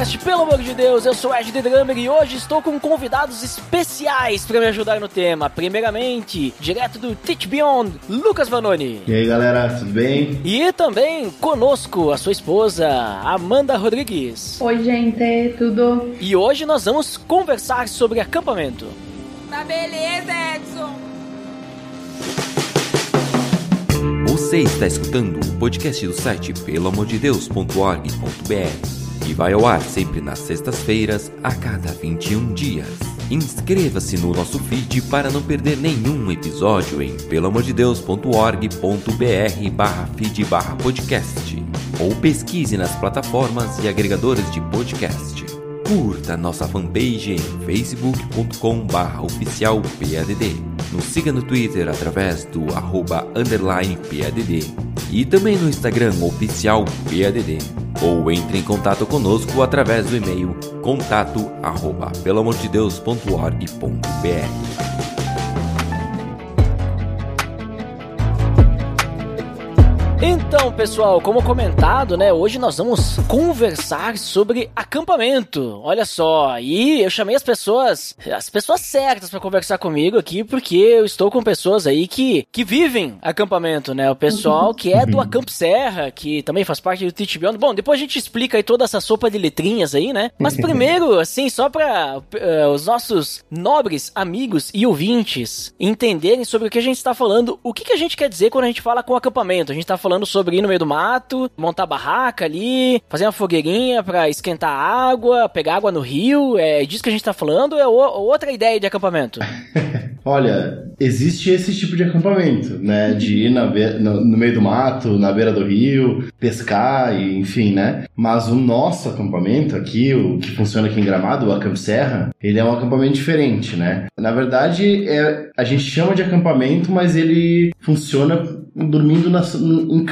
Podcast Pelo Amor de Deus, eu sou Ed The Drummer e hoje estou com convidados especiais para me ajudar no tema. Primeiramente, direto do Teach Beyond, Lucas Vanoni. E aí galera, tudo bem? E também conosco a sua esposa, Amanda Rodrigues. Oi gente, tudo? E hoje nós vamos conversar sobre acampamento. Tá beleza, Edson! Você está escutando o podcast do site peloamordedeus.org.br e vai ao ar sempre nas sextas-feiras, a cada 21 dias. Inscreva-se no nosso feed para não perder nenhum episódio em peloamordedeus.org.br barra feed barra podcast ou pesquise nas plataformas e agregadores de podcast. Curta nossa fanpage em facebook.com barra oficial PADD. Nos siga no Twitter através do arroba underline PADD e também no Instagram oficial PADD. Ou entre em contato conosco através do e-mail contato Então, pessoal, como comentado, né, hoje nós vamos conversar sobre acampamento. Olha só, e eu chamei as pessoas, as pessoas certas para conversar comigo aqui, porque eu estou com pessoas aí que, que vivem acampamento, né? O pessoal que é do Acamp Serra, que também faz parte do Teach Beyond. Bom, depois a gente explica aí toda essa sopa de letrinhas aí, né? Mas primeiro, assim, só para uh, os nossos nobres amigos e ouvintes entenderem sobre o que a gente está falando, o que, que a gente quer dizer quando a gente fala com acampamento. A gente tá falando sobre ir no meio do mato, montar barraca ali, fazer uma fogueirinha para esquentar água, pegar água no rio. É disso que a gente tá falando ou é outra ideia de acampamento? Olha, existe esse tipo de acampamento, né? De ir na no, no, meio do mato, na beira do rio, pescar, e, enfim, né? Mas o nosso acampamento aqui, o que funciona aqui em Gramado, o Acamp Serra, ele é um acampamento diferente, né? Na verdade, é, a gente chama de acampamento, mas ele funciona dormindo nas, em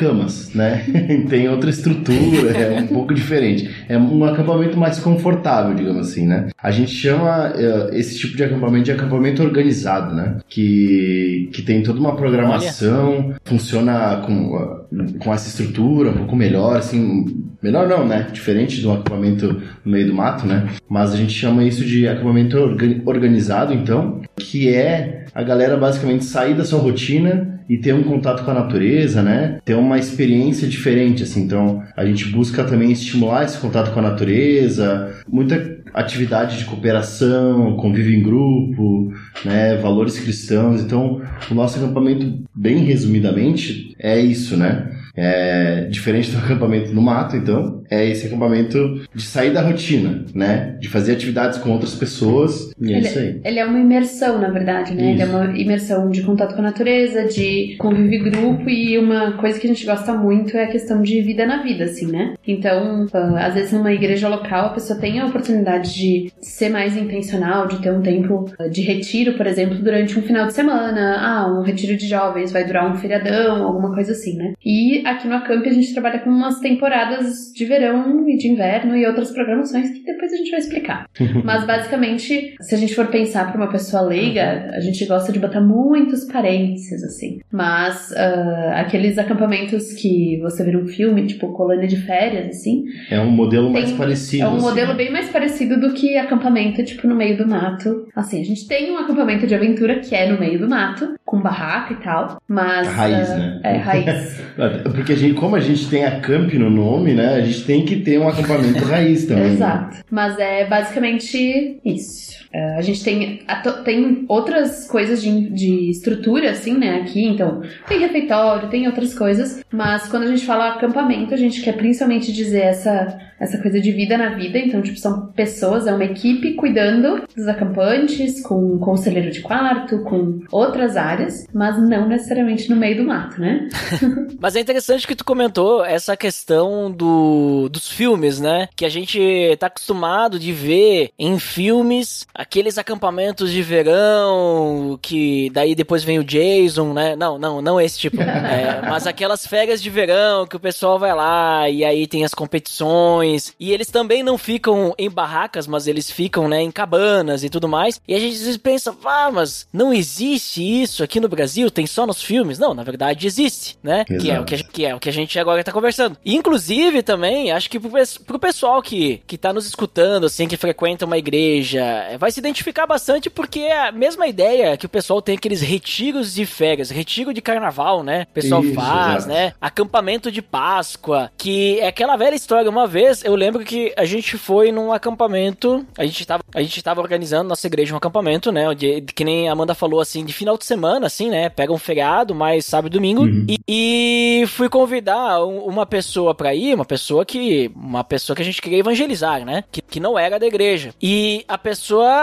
né? Tem outra estrutura, é um pouco diferente. É um acampamento mais confortável, digamos assim, né? A gente chama uh, esse tipo de acampamento de acampamento organizado, né? Que, que tem toda uma programação, Olha. funciona com, com essa estrutura um pouco melhor, assim. Melhor não, né? Diferente do acampamento no meio do mato, né? Mas a gente chama isso de acampamento organizado, então, que é a galera basicamente sair da sua rotina e ter um contato com a natureza, né? Ter uma experiência diferente, assim. Então, a gente busca também estimular esse contato com a natureza, muita atividade de cooperação, convívio em grupo, né? Valores cristãos. Então, o nosso acampamento, bem resumidamente, é isso, né? É, diferente do acampamento no mato, então, é esse acampamento de sair da rotina, né? De fazer atividades com outras pessoas. E é ele, isso aí. Ele é uma imersão, na verdade, né? Isso. Ele é uma imersão de contato com a natureza, de convívio grupo e uma coisa que a gente gosta muito é a questão de vida na vida, assim, né? Então, ah, às vezes numa igreja local a pessoa tem a oportunidade de ser mais intencional, de ter um tempo ah, de retiro, por exemplo, durante um final de semana. Ah, um retiro de jovens vai durar um feriadão, alguma coisa assim, né? E aqui no Acamp a gente trabalha com umas temporadas de verão e de inverno e outras programações que depois a gente vai explicar. Mas basicamente, se a gente for pensar para uma pessoa leiga, a gente gosta de botar muitos parênteses, assim. Mas uh, aqueles acampamentos que você vê num filme, tipo colônia de férias, assim. É um modelo mais parecido. É um assim. modelo bem mais parecido do que acampamento, tipo, no meio do mato. Assim, a gente tem um acampamento de aventura que é no meio do mato, com barraca e tal, mas. Raiz, uh, né? É, raiz. Porque a gente, como a gente tem a camp no nome, né? A gente tem que ter um acampamento raiz também. né? Exato. Mas é basicamente isso. Uh, a gente tem, tem outras coisas de, de estrutura, assim, né, aqui, então tem refeitório, tem outras coisas, mas quando a gente fala acampamento, a gente quer principalmente dizer essa, essa coisa de vida na vida, então, tipo, são pessoas, é uma equipe cuidando dos acampantes, com um conselheiro de quarto, com outras áreas, mas não necessariamente no meio do mato, né? mas é interessante que tu comentou essa questão do, dos filmes, né, que a gente tá acostumado de ver em filmes aqueles acampamentos de verão que daí depois vem o Jason, né? Não, não, não esse tipo. É, mas aquelas férias de verão que o pessoal vai lá e aí tem as competições e eles também não ficam em barracas, mas eles ficam, né, em cabanas e tudo mais. E a gente pensa, ah, mas não existe isso aqui no Brasil, tem só nos filmes. Não, na verdade existe, né? Que é, o que, a, que é o que a gente agora tá conversando. Inclusive também, acho que pro, pro pessoal que, que tá nos escutando, assim, que frequenta uma igreja, vai se identificar bastante porque é a mesma ideia que o pessoal tem aqueles retiros de férias, retiro de carnaval, né? O pessoal isso, faz, exato. né? Acampamento de Páscoa, que é aquela velha história. Uma vez eu lembro que a gente foi num acampamento, a gente tava, a gente tava organizando nossa igreja um acampamento, né? Onde, que nem a Amanda falou assim, de final de semana, assim, né? Pega um feriado, mais sábado e domingo. Uhum. E, e, fui convidar uma pessoa pra ir, uma pessoa que. Uma pessoa que a gente queria evangelizar, né? Que, que não era da igreja. E a pessoa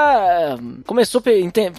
começou,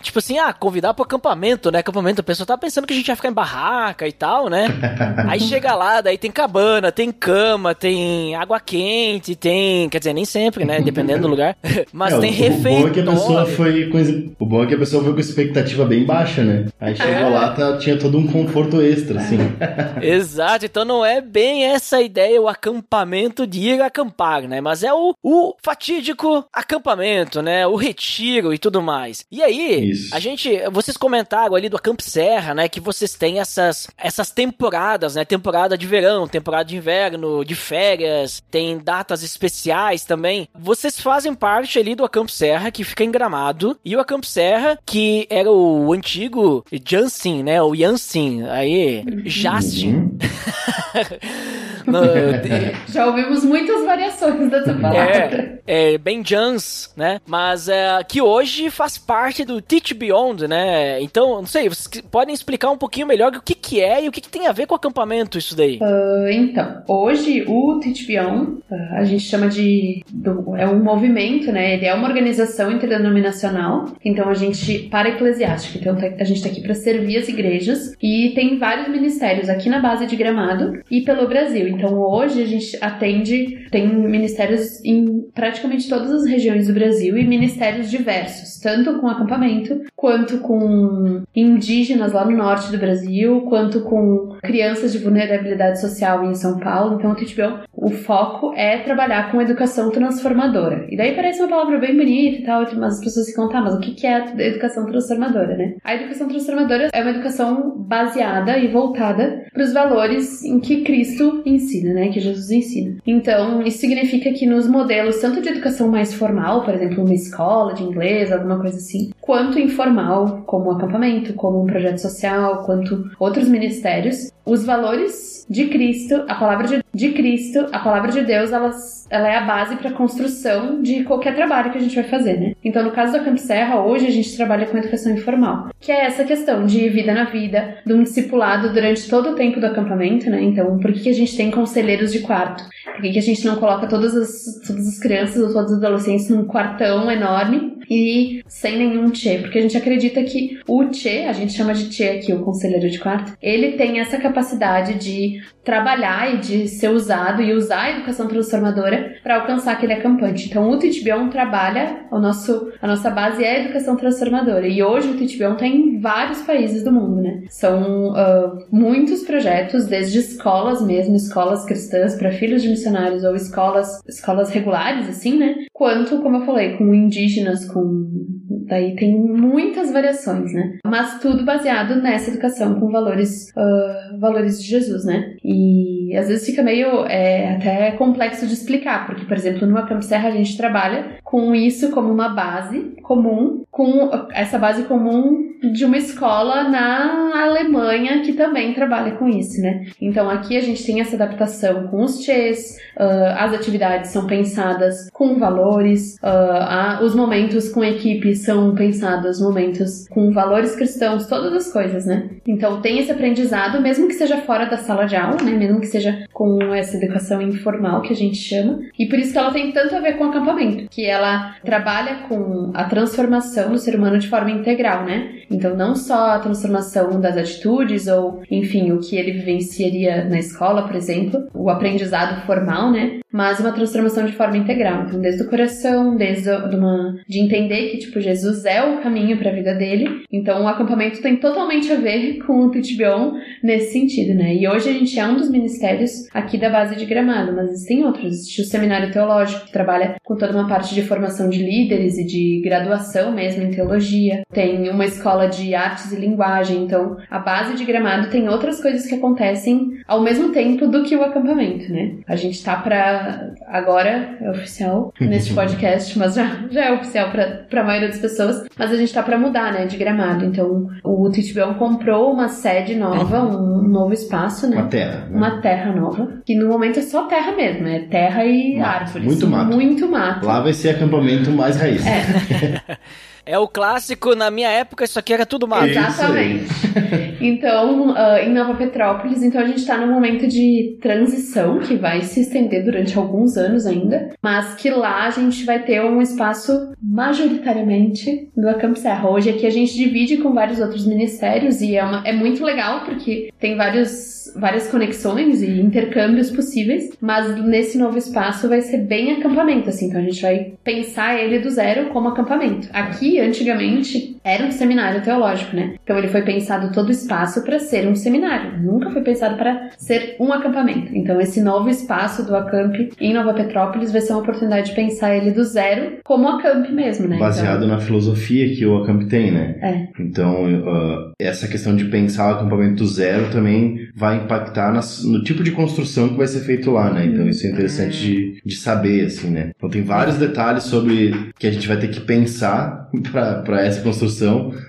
tipo assim, ah, convidar pro acampamento, né? Acampamento, a pessoa tava pensando que a gente ia ficar em barraca e tal, né? Aí chega lá, daí tem cabana, tem cama, tem água quente, tem. Quer dizer, nem sempre, né? Dependendo do lugar. Mas é, tem refeitório. O bom é que a pessoa foi com, o bom é que a pessoa foi com expectativa bem baixa, né? Aí chegou é. lá, tá, tinha todo um conforto extra, assim. Exato, então não é bem essa ideia, o acampamento de ir acampar, né? Mas é o, o fatídico acampamento, né? O retiro e tudo mais. E aí, Isso. a gente, vocês comentaram ali do Acamp Serra, né? Que vocês têm essas, essas temporadas, né? Temporada de verão, temporada de inverno, de férias, tem datas especiais também. Vocês fazem parte ali do Acamp Serra, que fica em Gramado, e o Acamp Serra, que era o antigo Jansin, né? O Jansin, aí, Justin. Uhum. No, Já ouvimos muitas variações dessa palavra. É, é bem Jans, né? Mas é, que hoje faz parte do Teach Beyond, né? Então, não sei, vocês podem explicar um pouquinho melhor o que, que é e o que, que tem a ver com o acampamento isso daí? Uh, então, hoje o Teach Beyond, uh, a gente chama de... Do, é um movimento, né? Ele é uma organização interdenominacional, então a gente, para eclesiástica, então tá, a gente tá aqui para servir as igrejas e tem vários ministérios aqui na base de Gramado e pelo Brasil. Então hoje a gente atende, tem ministérios em praticamente todas as regiões do Brasil e ministérios diversos, tanto com acampamento, quanto com indígenas lá no norte do Brasil, quanto com crianças de vulnerabilidade social em São Paulo. Então o TTBO, o foco é trabalhar com educação transformadora. E daí parece uma palavra bem bonita e tal, mas as pessoas se contar, mas o que é a educação transformadora, né? A educação transformadora é uma educação baseada e voltada para os valores em que Cristo ensina né? Que Jesus ensina. Então, isso significa que nos modelos, tanto de educação mais formal, por exemplo, uma escola de inglês, alguma coisa assim, quanto informal, como um acampamento, como um projeto social, quanto outros ministérios, os valores de Cristo, a palavra de, de Cristo, a palavra de Deus, elas, ela é a base para a construção de qualquer trabalho que a gente vai fazer, né? Então, no caso da Camp Serra, hoje a gente trabalha com educação informal, que é essa questão de vida na vida, de um discipulado durante todo o tempo do acampamento, né? Então, por que a gente tem conselheiros de quarto? Por que a gente não coloca todas as, todas as crianças ou todos os adolescentes num quartão enorme e sem nenhum tchê? Porque a gente acredita que o tchê, a gente chama de tchê aqui, o conselheiro de quarto, ele tem essa capacidade de trabalhar e de ser usado e usar a educação transformadora para alcançar aquele acampante. Então, o Teachbion trabalha, o nosso, a nossa base é a educação transformadora. E hoje o Teachbion está em vários países do mundo, né? São uh, muitos projetos, desde escolas mesmo, escolas cristãs para filhos de missionários ou escolas, escolas regulares, assim, né? Quanto, como eu falei, com indígenas, com. Daí tem muitas variações, né? Mas tudo baseado nessa educação com valores, uh, valores de Jesus, né? E às vezes fica meio é, até complexo de explicar, porque, por exemplo, no Acamp Serra a gente trabalha com isso como uma base comum, com essa base comum de uma escola na Alemanha que também trabalha com isso, né? Então aqui a gente tem essa adaptação com os chês, uh, as atividades são pensadas com valores, uh, os momentos com equipe são pensados momentos com valores cristãos, todas as coisas, né? Então tem esse aprendizado, mesmo que seja fora da sala de aula, né? Mesmo que seja com essa educação informal que a gente chama, e por isso que ela tem tanto a ver com acampamento, que ela trabalha com a transformação do ser humano de forma integral, né? Então, não só a transformação das atitudes ou, enfim, o que ele vivenciaria na escola, por exemplo, o aprendizado formal, né? Mas uma transformação de forma integral. Então, desde o coração, desde uma, de entender que, tipo, Jesus é o caminho para a vida dele. Então, o acampamento tem totalmente a ver com o Titbion nesse sentido, né? E hoje a gente é um dos ministérios aqui da base de Gramado, mas existem outros. Existe o Seminário Teológico, que trabalha com toda uma parte de formação de líderes e de graduação mesmo em teologia. Tem uma escola de artes e linguagem. Então, a base de Gramado tem outras coisas que acontecem ao mesmo tempo do que o acampamento, né? A gente tá para agora é oficial neste podcast, mas já, já é oficial para a maioria das pessoas, mas a gente tá para mudar, né, de Gramado. Então, o Titibão comprou uma sede nova, um novo espaço, né? Uma terra. Né? Uma terra nova, que no momento é só terra mesmo, é terra e Mato, árvores. muito mato. Muito mato. Lá vai ser acampamento mais raiz. É. É o clássico, na minha época isso aqui era tudo mato. Exatamente. Então, ah, em Nova Petrópolis, então a gente está num momento de transição que vai se estender durante alguns anos ainda, mas que lá a gente vai ter um espaço majoritariamente do Acamp Serra. Hoje aqui a gente divide com vários outros ministérios e é, uma- é muito legal porque tem vários, várias conexões e intercâmbios possíveis, mas nesse novo espaço vai ser bem acampamento, assim, então a gente vai pensar ele do zero como acampamento. Aqui, antigamente, era um seminário teológico, né? Então ele foi pensado todo o espaço para ser um seminário, nunca foi pensado para ser um acampamento. Então esse novo espaço do Acamp em Nova Petrópolis vai ser uma oportunidade de pensar ele do zero como Acamp mesmo, né? Baseado na filosofia que o Acamp tem, né? É. Então, ah, essa questão de pensar o acampamento zero também vai impactar nas- no tipo de construção que vai ser feito lá, né? Então, isso é interessante de, de saber, assim, né? Então, tem vários detalhes sobre que a gente vai ter que pensar para essa construção,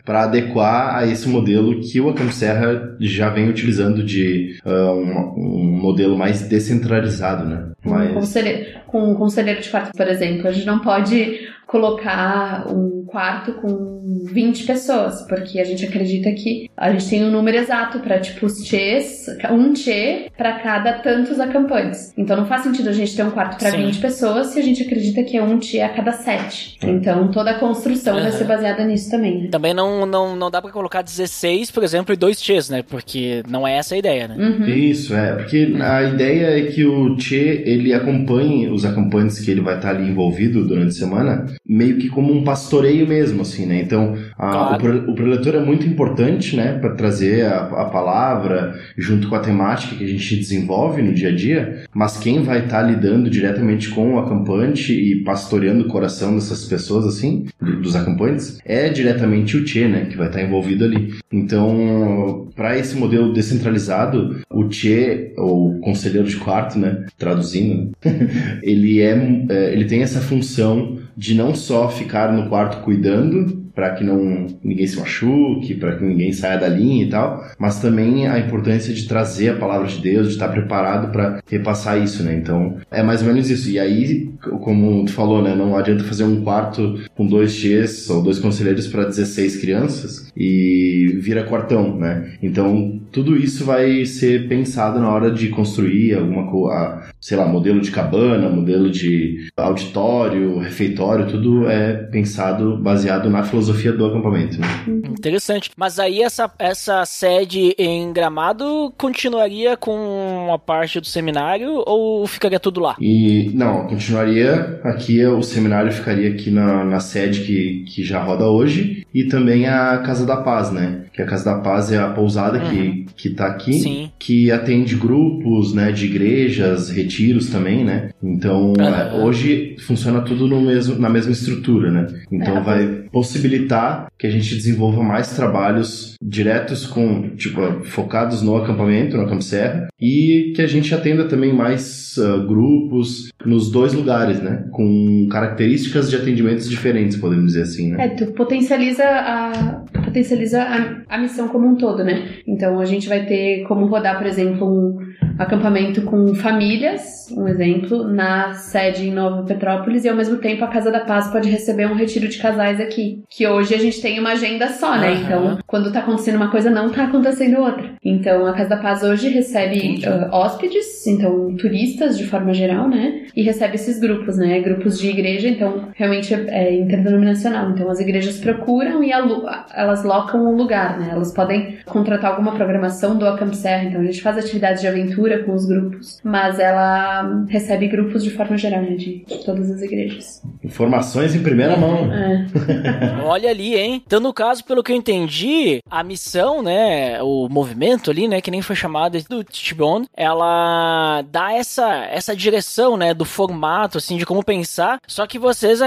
para adequar a esse modelo que o Acamp Serra já vem utilizando de ah, um, um modelo mais descentralizado, né? Um conselheiro, com um conselheiro de quarto, por exemplo, a gente não pode colocar um quarto com 20 pessoas, porque a gente acredita que a gente tem um número exato para tipo os chês, um chê para cada tantos acampantes. Então não faz sentido a gente ter um quarto para Sim. 20 pessoas se a gente acredita que é um chê a cada sete. Então toda a construção vai Aham. ser baseada nisso também. né? Também não, não, não dá pra colocar 16, por exemplo, e dois T's, né? Porque não é essa a ideia, né? Uhum. Isso, é, porque a ideia é que o Che, ele acompanhe os acampantes que ele vai estar ali envolvido durante a semana, meio que como um pastoreio mesmo, assim, né? Então, a- Claro. o, o preletor é muito importante, né, para trazer a, a palavra junto com a temática que a gente desenvolve no dia a dia, mas quem vai estar lidando diretamente com o acampante e pastoreando o coração dessas pessoas, assim, do- dos acampantes, é diretamente o Che, né, que vai estar envolvido ali. Então, para esse modelo descentralizado, o Che, ou conselheiro de quarto, né, traduzindo, ele é, é, ele tem essa função de não só ficar no quarto cuidando para que não ninguém se machuque, para que ninguém saia da linha e tal, mas também a importância de trazer a palavra de Deus, de estar preparado para repassar isso, né? Então, é mais ou menos isso. E aí, como tu falou, né, não adianta fazer um quarto com dois Gs ou dois conselheiros para 16 crianças e vira quartão, né? Então, tudo isso vai ser pensado na hora de construir alguma coisa, sei lá, modelo de cabana, modelo de auditório, refeitório, tudo é pensado baseado na filosofia do acampamento. Né? Interessante. Mas aí essa, essa sede em Gramado continuaria com a parte do seminário ou ficaria tudo lá? E não, continuaria aqui, o seminário ficaria aqui na, na sede que, que já roda hoje e também a Casa da Paz, né? Que a Casa da Paz é a pousada que, que tá aqui, Sim. que atende grupos, né, de igrejas, retiros também, né? Então, é, hoje funciona tudo no mesmo, na mesma estrutura, né? Então É, vai possibilitar que a gente desenvolva mais trabalhos diretos com, tipo, focados no acampamento, no Acamp Serra, e que a gente atenda também mais ah, grupos nos dois lugares, né? Com características de atendimentos diferentes, podemos dizer assim, né? É, tu potencializa a potencializa a, a missão como um todo, né? Então a gente vai ter como rodar, por exemplo, um, acampamento com famílias, um exemplo, na sede em Nova Petrópolis e ao mesmo tempo a Casa da Paz pode receber um retiro de casais aqui. Que hoje a gente tem uma agenda só, né? Uhum. Então, quando tá acontecendo uma coisa, não tá acontecendo outra. Então, a Casa da Paz hoje recebe uh, hóspedes, então turistas de forma geral, né? E recebe esses grupos, né? Grupos de igreja, então realmente é, é interdenominacional. Então, as igrejas procuram e elas locam um lugar, né? Elas podem contratar alguma programação do Acamp Serra, então a gente faz atividades de aventura com os grupos, mas ela recebe grupos de forma geral, né? De todas as igrejas. Informações em primeira mão. É. Olha ali, hein? Então, no caso, pelo que eu entendi, a missão, né? O movimento ali, né? Que nem foi chamado do Tibon, ela dá essa, essa direção, né? Do formato, assim, de como pensar. Só que vocês,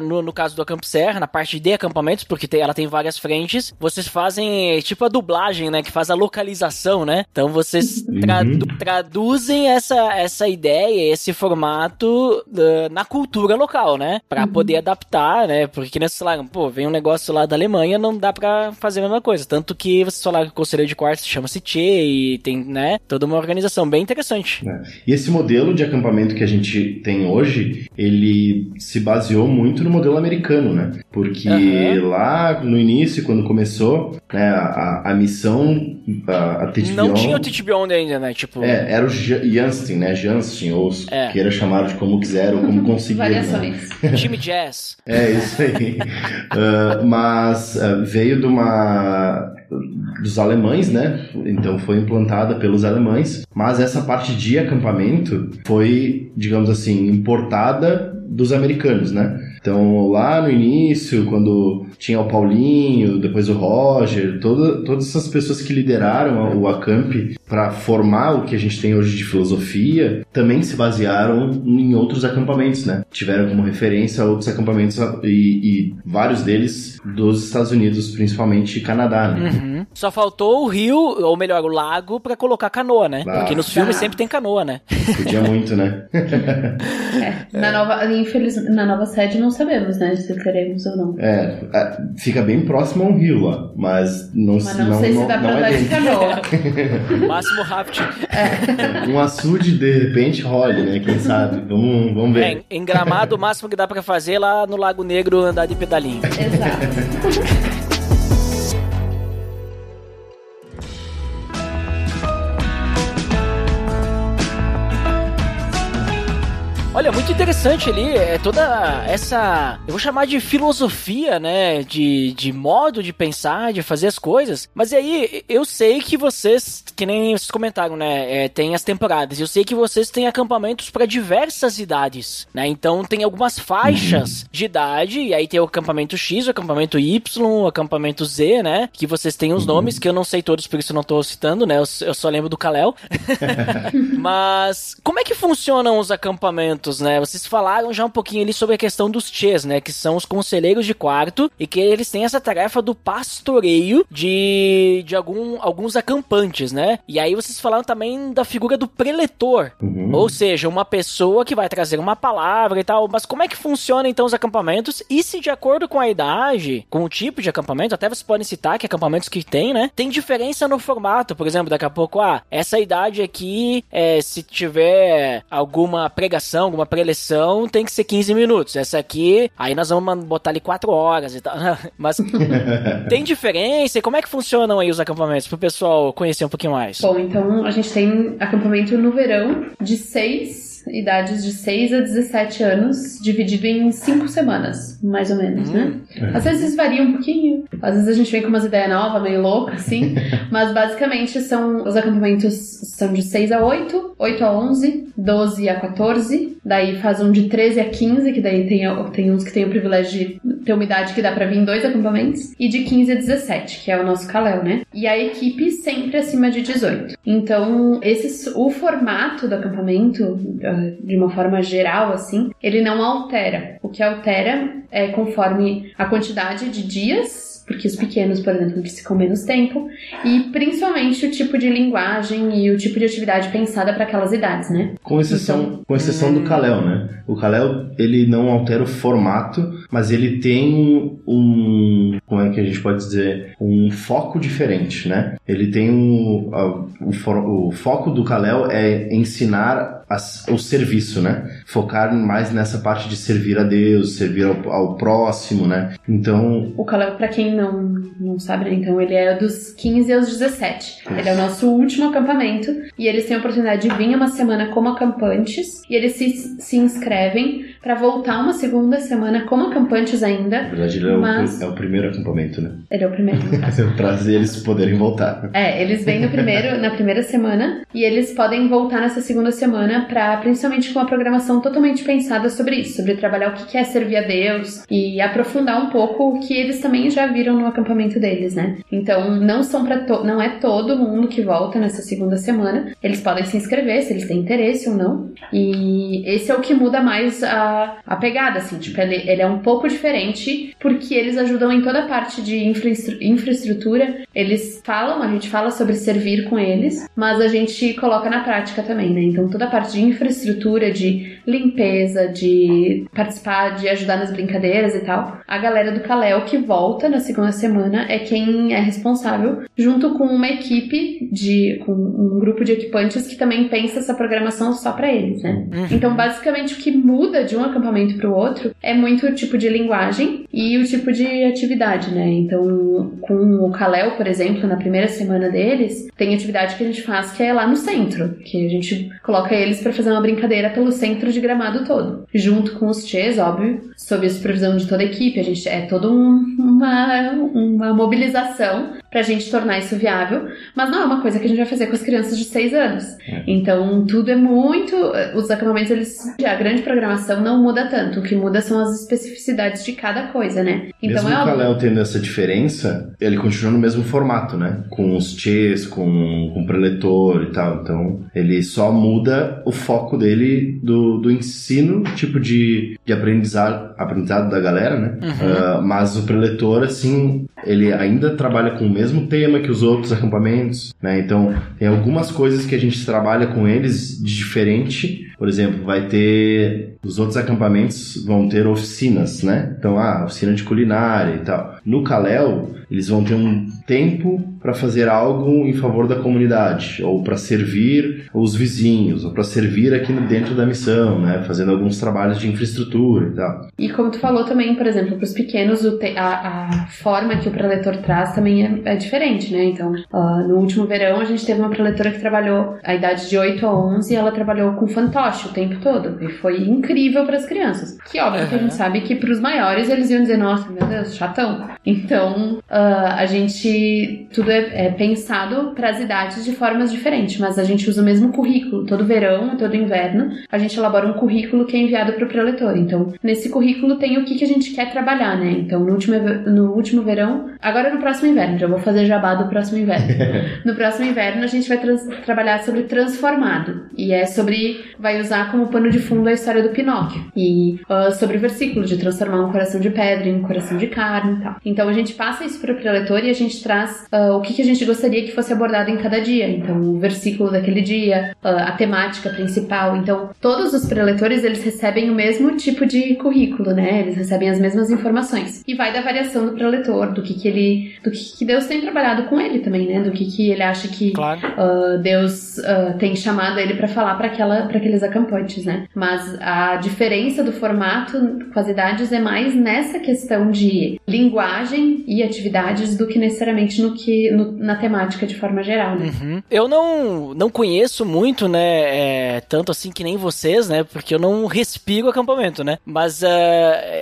no, no caso do Acamp Serra, na parte de acampamentos, porque tem, ela tem várias frentes, vocês fazem tipo a dublagem, né? Que faz a localização, né? Então vocês uhum. Tradu traduzem essa, essa ideia, esse formato uh, na cultura local, né? Pra uhum. poder adaptar, né? Porque nesse falaram, pô, vem um negócio lá da Alemanha, não dá pra fazer a mesma coisa. Tanto que vocês falaram que o conselheiro de quartos chama-se Tchê e tem, né? Toda uma organização bem interessante. É. E esse modelo de acampamento que a gente tem hoje, ele se baseou muito no modelo americano, né? Porque uhum. lá no início, quando começou, né, a, a missão, a, a Não tinha o Beyond ainda, né? Tipo... É, era o Janstein, né? Janstein, ou é. queira chamar de como quiser ou como conseguir. Né? Variações. Né? Time Jazz. É, isso aí. uh, mas uh, veio de uma dos alemães, né? Então foi implantada pelos alemães, mas essa parte de acampamento foi, digamos assim, importada dos americanos, né? Então, lá no início, quando tinha o Paulinho, depois o Roger, toda, todas essas pessoas que lideraram o Acamp para formar o que a gente tem hoje de filosofia, também se basearam em outros acampamentos, né? Tiveram como referência outros acampamentos e, e vários deles dos Estados Unidos, principalmente Canadá, né? Uhum. Só faltou o rio, ou melhor, o lago, para colocar canoa, né? Ah. Porque nos filmes ah. sempre tem canoa, né? Podia muito, né? é, na, nova, infeliz, na nova sede não sabemos, né? Se teremos ou não. É, é, fica bem próximo a um rio lá, mas não, mas não, não sei não, se dá pra andar é de canoa. Máximo raft. É. Um açude de repente role, né? Quem sabe? Vamos, vamos ver. É, em gramado, o máximo que dá pra fazer é lá no Lago Negro andar de pedalinho. Exato. Olha, muito interessante ali, é toda essa, eu vou chamar de filosofia, né, de, de modo de pensar, de fazer as coisas. Mas aí, eu sei que vocês, que nem vocês comentaram, né, é, tem as temporadas. Eu sei que vocês têm acampamentos para diversas idades, né? Então tem algumas faixas uhum. de idade, e aí tem o acampamento X, o acampamento Y, o acampamento Z, né? Que vocês têm os uhum. nomes, que eu não sei todos, por isso eu não tô citando, né? Eu, eu só lembro do Kalel. Mas como é que funcionam os acampamentos? Né? Vocês falaram já um pouquinho ali sobre a questão dos Ches, né? Que são os conselheiros de quarto e que eles têm essa tarefa do pastoreio de, de algum, alguns acampantes, né? E aí vocês falaram também da figura do preletor, uhum. ou seja, uma pessoa que vai trazer uma palavra e tal. Mas como é que funciona então os acampamentos? E se de acordo com a idade, com o tipo de acampamento, até vocês podem citar que acampamentos que tem, né? Tem diferença no formato, por exemplo, daqui a pouco, ah, essa idade aqui, é, se tiver alguma pregação, alguma preleção, tem que ser 15 minutos. Essa aqui, aí nós vamos botar ali 4 horas e tal. Mas tem diferença? E como é que funcionam aí os acampamentos para o pessoal conhecer um pouquinho mais? Bom, então a gente tem acampamento no verão de 6 idades de 6 a 17 anos, dividido em 5 semanas, mais ou menos, né? hum. né? Às vezes varia um pouquinho, às vezes a gente vem com umas ideias novas, meio loucas, assim, mas basicamente são os acampamentos são de 6 a 8, 8 a 11, 12 a 14, daí faz um de 13 a 15, que daí tem, tem uns que tem o privilégio de ter uma idade que dá pra vir em dois acampamentos, e de 15 a 17, que é o nosso Kalel, né? E a equipe sempre acima de 18. Então, esse, o formato do acampamento de uma forma geral, assim, ele não altera. O que altera é conforme a quantidade de dias porque os pequenos, por exemplo, ficam menos tempo, e principalmente o tipo de linguagem e o tipo de atividade pensada para aquelas idades, né? Com exceção, então, com exceção hum... do Kalel, né? O Kalel, ele não altera o formato, mas ele tem um, como é que a gente pode dizer, um foco diferente, né? Ele tem um, o, o foco do Kalel é ensinar o serviço, né? Focar mais nessa parte de servir a Deus, servir ao, ao próximo, né? Então. O Caleb, pra quem não, não sabe, né? Então ele é dos 15 aos 17. Isso. Ele é o nosso último acampamento e eles têm a oportunidade de vir uma semana como acampantes e eles se, se inscrevem para voltar uma segunda semana como acampantes ainda. Na verdade, ele mas... é, o, é o primeiro acampamento, né? Ele é o primeiro. pra eles poderem voltar. É, eles vêm no primeiro, na primeira semana e eles podem voltar nessa segunda semana para principalmente com uma programação totalmente pensada sobre isso, sobre trabalhar o que é servir a Deus e aprofundar um pouco o que eles também já viram no acampamento deles, né? Então, não são para não é todo mundo que volta nessa segunda semana. Eles podem se inscrever se eles têm interesse ou não. E esse é o que muda mais a, a pegada, assim, tipo, ele, ele é um pouco diferente porque eles ajudam em toda a parte de infraestrutura. Eles falam, a gente fala sobre servir com eles, mas a gente coloca na prática também, né? Então, toda a parte de infraestrutura, de limpeza, de participar, de ajudar nas brincadeiras e tal. A galera do Kalel que volta na segunda semana é quem é responsável, junto com uma equipe de com um grupo de equipantes que também pensa essa programação só para eles, né? Uhum. Então, basicamente o que muda de um acampamento para o outro é muito o tipo de linguagem e o tipo de atividade, né? Então, com o Kalel, por exemplo, na primeira semana deles, tem atividade que a gente faz que é lá no centro, que a gente coloca eles para fazer uma brincadeira pelo centro de gramado todo, junto com os Chês, óbvio, sob a supervisão de toda a equipe. A gente é toda um, uma, uma mobilização para a gente tornar isso viável, mas não é uma coisa que a gente vai fazer com as crianças de 6 anos. É. Então, tudo é muito. Os acampamentos, eles. A grande programação não muda tanto. O que muda são as especificidades de cada coisa, né? Então mesmo é o Kalel tendo essa diferença, ele continua no mesmo formato, né? Com os Chês, com, com o preletor e tal. Então, ele só muda o o foco dele do, do ensino, tipo de, de aprendizado, aprendizado da galera, né? Uhum. Uh, mas o preletor, assim, ele ainda trabalha com o mesmo tema que os outros acampamentos, né? Então, tem algumas coisas que a gente trabalha com eles de diferente. Por exemplo, vai ter. Os outros acampamentos vão ter oficinas, né? Então, ah, oficina de culinária e tal. No Kalel, eles vão ter um tempo para fazer algo em favor da comunidade, ou para servir os vizinhos, ou para servir aqui dentro da missão, né? Fazendo alguns trabalhos de infraestrutura e tal. E como tu falou também, por exemplo, para os pequenos, a, a, forma que o preletor traz também é, é diferente, né? Então, uh, no último verão, a gente teve uma preletora que trabalhou a idade de 8 a 11 e ela trabalhou com fantoche o tempo todo. E foi incrível para as crianças. Que óbvio uhum. que a gente sabe que para os maiores eles iam dizer, nossa, meu Deus, chatão. Então, uh, a gente. Tudo é, é pensado para as idades de formas diferentes, mas a gente usa o mesmo currículo. Todo verão, todo inverno, a gente elabora um currículo que é enviado para o preletor. Então, nesse currículo tem o que, que a gente quer trabalhar, né? Então, no último, no último verão, agora no próximo inverno, já vou fazer jabá do próximo inverno. no próximo inverno, a gente vai trabalhar sobre transformado. E é sobre. Vai usar como pano de fundo a história do Pinóquio. E uh, sobre o versículo de transformar um coração de pedra em um coração de carne e tal. Então, a gente passa isso para o preletor e a gente traz uh, o que, que a gente gostaria que fosse abordado em cada dia. Então, o versículo daquele dia, uh, a temática principal. Então, todos os preletores eles recebem o mesmo tipo de currículo, né? Eles recebem as mesmas informações. E vai da variação do preletor, do que, que ele. do que, que Deus tem trabalhado com ele também, né? Do que, que ele acha que claro. uh, Deus tem chamado ele para falar para aqueles acampantes, né? Mas a diferença do formato com as idades é mais nessa questão de linguagem e atividades do que necessariamente no que no, na temática de forma geral, né? Uhum. Eu não, não conheço muito, né, é, tanto assim que nem vocês, né, porque eu não respiro acampamento, né, mas uh,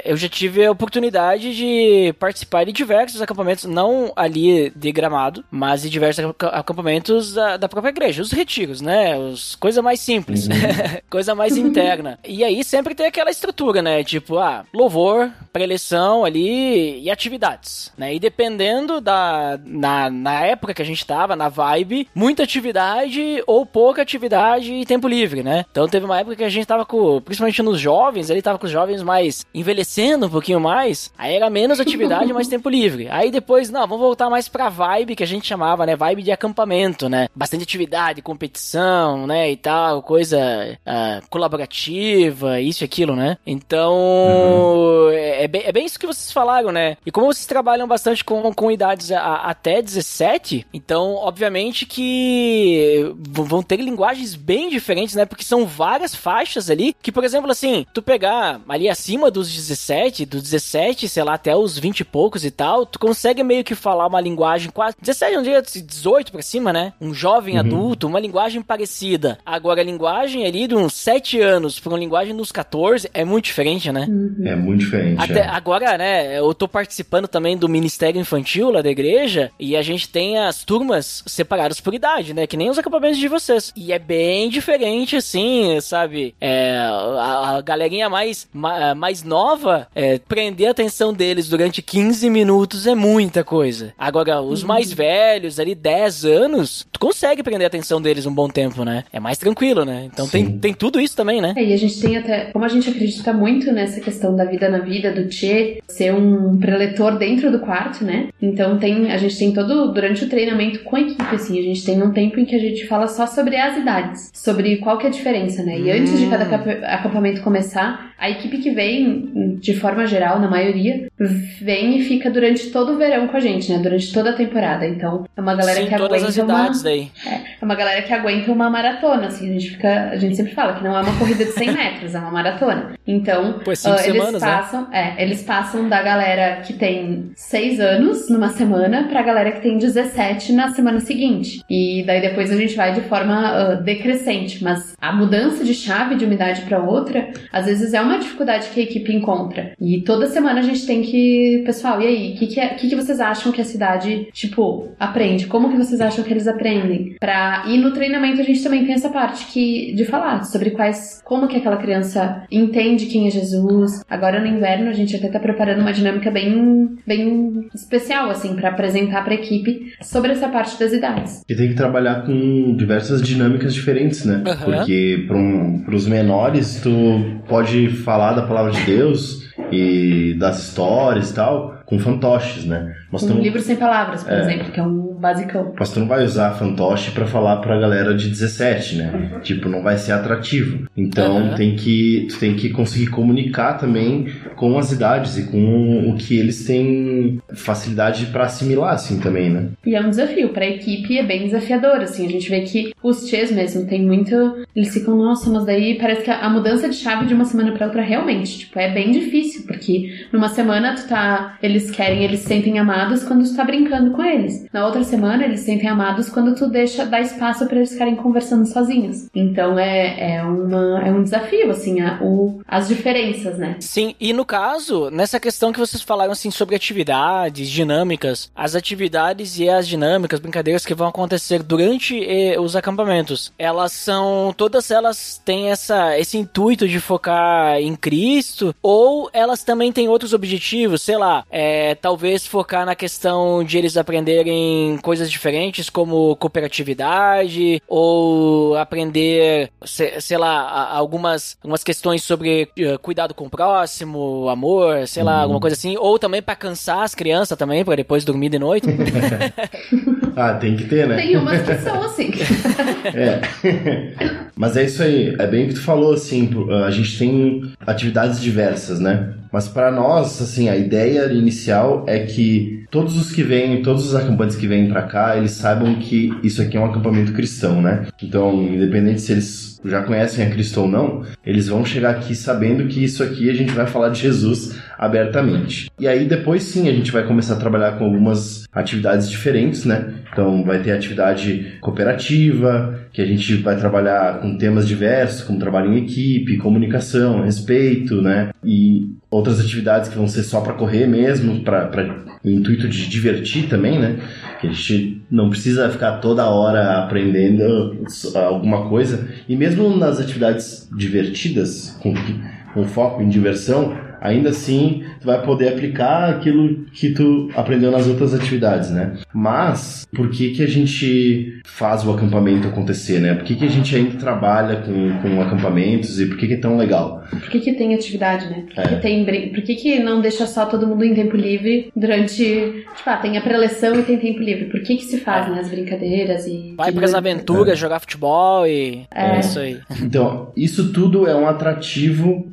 eu já tive a oportunidade de participar de diversos acampamentos, não ali de Gramado, mas de diversos acampamentos da, da própria igreja, os retiros, né, os coisa mais simples, uhum. coisa mais interna. E aí sempre tem aquela estrutura, né, tipo, ah, louvor, preleção ali e atividades, né, e depende dependendo da. Na, na época que a gente tava, na vibe, muita atividade ou pouca atividade e tempo livre, né? Então teve uma época que a gente tava com. Principalmente nos jovens, ele tava com os jovens mais envelhecendo um pouquinho mais. Aí era menos atividade, mais tempo livre. Aí depois, não, vamos voltar mais pra vibe que a gente chamava, né? Vibe de acampamento, né? Bastante atividade, competição, né? E tal, coisa uh, colaborativa, isso e aquilo, né? Então, uhum. é, é, bem, é bem isso que vocês falaram, né? E como vocês trabalham bastante com, com idades a, até 17, então, obviamente que vão ter linguagens bem diferentes, né? Porque são várias faixas ali, que, por exemplo, assim, tu pegar ali acima dos 17, dos 17, sei lá, até os 20 e poucos e tal, tu consegue meio que falar uma linguagem quase 17, um dia 18 pra cima, né? Um jovem uhum. adulto, uma linguagem parecida. Agora, a linguagem ali de uns 7 anos pra uma linguagem dos 14 é muito diferente, né? Uhum. É muito diferente. Até é. agora, né, eu tô participando também do Ministério Infantil lá da igreja e a gente tem as turmas separadas por idade, né? Que nem os acampamentos de vocês. E é bem diferente, assim, sabe? É, a, a galerinha mais, mais nova, é, prender a atenção deles durante 15 minutos é muita coisa. Agora, os uhum. mais velhos, ali 10 anos, tu consegue prender a atenção deles um bom tempo, né? É mais tranquilo, né? Então tem, tem tudo isso também, né? É, e a gente tem até, como a gente acredita muito nessa questão da vida na vida, do Tchê ser um preletor dentro do quarto, né? Então tem, a gente tem todo, durante o treinamento com a equipe, assim, a gente tem um tempo em que a gente fala só sobre as idades, sobre qual que é a diferença, né? E hum. antes de cada acampamento começar, a equipe que vem, de forma geral, na maioria, vem e fica durante todo o verão com a gente, né? Durante toda a temporada. Então, é uma galera Sim, que todas aguenta as idades uma... daí. É, é uma galera que aguenta uma maratona, assim, a gente fica, a gente sempre fala que não é uma corrida de 100 metros, é uma maratona. Então, Pô, uh, eles semanas, né? passam, né? é, eles passam da galera que tem 6 anos numa semana pra galera que tem 17 na semana seguinte. E daí depois a gente vai de forma uh, decrescente, mas a mudança de chave de uma idade para outra, às vezes é uma dificuldade que a equipe encontra. E toda semana a gente tem que, pessoal, e aí, o que, que, é, que, que vocês acham que a cidade, tipo, aprende? Como que vocês acham que eles aprendem? Pra... E no treinamento a gente também tem essa parte que, de falar sobre quais, como que aquela criança entende quem é Jesus. Agora no inverno a gente até tá preparando uma dinâmica bem, bem especial, assim, para apresentar pra equipe sobre essa parte das idades. E tem que trabalhar com diversas dinâmicas diferentes, né? Uhum. Porque para um, os menores, tu pode falar da palavra de Deus e das histórias e tal, com fantoches, né? Mas um livro sem palavras, por é, exemplo, que é um basicão. Mas tu não vai usar fantoche para falar pra galera de 17, né? Uhum. Tipo, não vai ser atrativo. Então uhum. tem que tu tem que conseguir comunicar também com as idades e com o que eles têm facilidade para assimilar assim também, né? E é um desafio para a equipe, é bem desafiador, assim, a gente vê que os chês mesmo tem muito, eles ficam, nossa, mas daí parece que a mudança de chave de uma semana para outra realmente, tipo, é bem difícil, porque numa semana tu tá, eles querem, eles sentem amados quando tu tá brincando com eles. Na outra semana eles sentem amados quando tu deixa dar espaço para eles ficarem conversando sozinhos. Então é, é, uma, é um desafio, assim, a, o, as diferenças, né? Sim, e no caso, nessa questão que vocês falaram, assim, sobre atividades, dinâmicas, as atividades e as dinâmicas, brincadeiras que vão acontecer durante eh, os acampamentos, elas são, todas elas têm essa, esse intuito de focar em Cristo, ou elas também têm outros objetivos, sei lá, é, talvez focar na questão de eles aprenderem coisas diferentes, como cooperatividade, ou aprender, sei, lá, algumas, algumas questões sobre uh, cuidado com o próximo, amor, sei lá, uhum. alguma coisa assim, ou também para cansar as crianças também, para depois dormir de noite. ah, tem que ter, né? Tem umas que são assim. é. Mas é isso aí, é bem o que tu falou, assim, a gente tem atividades diversas, né? Mas para nós, assim, a ideia inicial é que todos os que vêm, todos os acampantes que vêm para cá, eles saibam que isso aqui é um acampamento cristão, né? Então, independente se eles já conhecem a Cristo ou não, eles vão chegar aqui sabendo que isso aqui a gente vai falar de Jesus abertamente. E aí depois sim a gente vai começar a trabalhar com algumas atividades diferentes, né? Então vai ter atividade cooperativa, que a gente vai trabalhar com temas diversos, como trabalho em equipe, comunicação, respeito, né? E outras atividades que vão ser só para correr mesmo, para o intuito de divertir também, né? Que a gente não precisa ficar toda hora aprendendo alguma coisa. E mesmo nas atividades divertidas, com, com foco em diversão, ainda assim tu vai poder aplicar aquilo que tu aprendeu nas outras atividades, né? Mas por que que a gente faz o acampamento acontecer, né? Por que que a gente ainda trabalha com, com acampamentos e por que que é tão legal? Por que que tem atividade, né? Por que, é. que tem por que que não deixa só todo mundo em tempo livre durante, tipo, ah, tem a preleção e tem tempo livre? Por que que se faz, né, as brincadeiras e... Vai para as aventuras, é. jogar futebol e... É. é isso aí. Então, isso tudo é um atrativo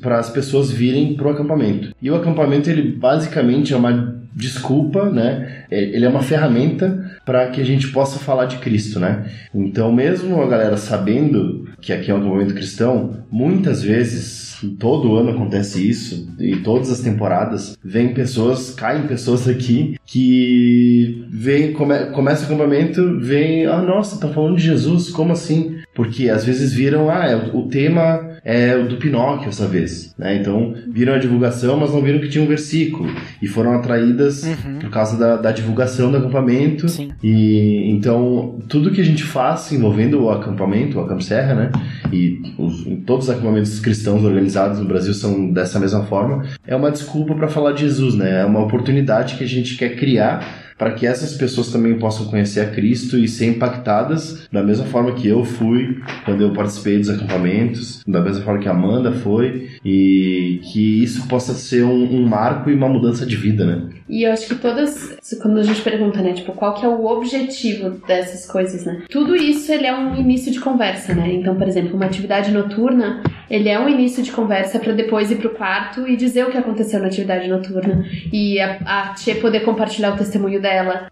para as pessoas virem pro acampamento. E o acampamento, ele basicamente é uma desculpa, né? É, ele é uma ferramenta para que a gente possa falar de Cristo, né? Então, mesmo a galera sabendo que aqui é um acampamento cristão, muitas vezes todo ano acontece isso, e todas as temporadas, vem pessoas, caem pessoas aqui que vem, come, começa o acampamento, vem, ah, nossa, estão falando de Jesus, como assim? Porque às vezes viram, ah, é, o tema é o do Pinóquio essa vez, né? Então viram a divulgação, mas não viram que tinha um versículo e foram atraídas uhum. por causa da, da, divulgação do acampamento. Sim. E então tudo que a gente faz envolvendo o acampamento, o Acamp Serra, né? E os, todos os acampamentos cristãos organizados no Brasil são dessa mesma forma. É uma desculpa para falar de Jesus, né? É uma oportunidade que a gente quer criar para que essas pessoas também possam conhecer a Cristo e ser impactadas da mesma forma que eu fui quando eu participei dos acampamentos, da mesma forma que a Amanda foi, e que isso possa ser um, um marco e uma mudança de vida, né? E eu acho que todas, quando a gente pergunta, né, tipo, qual que é o objetivo dessas coisas, né? Tudo isso ele é um início de conversa, né? Então, por exemplo, uma atividade noturna, ele é um início de conversa para depois ir pro quarto e dizer o que aconteceu na atividade noturna e a, a Tchê poder compartilhar o testemunho dela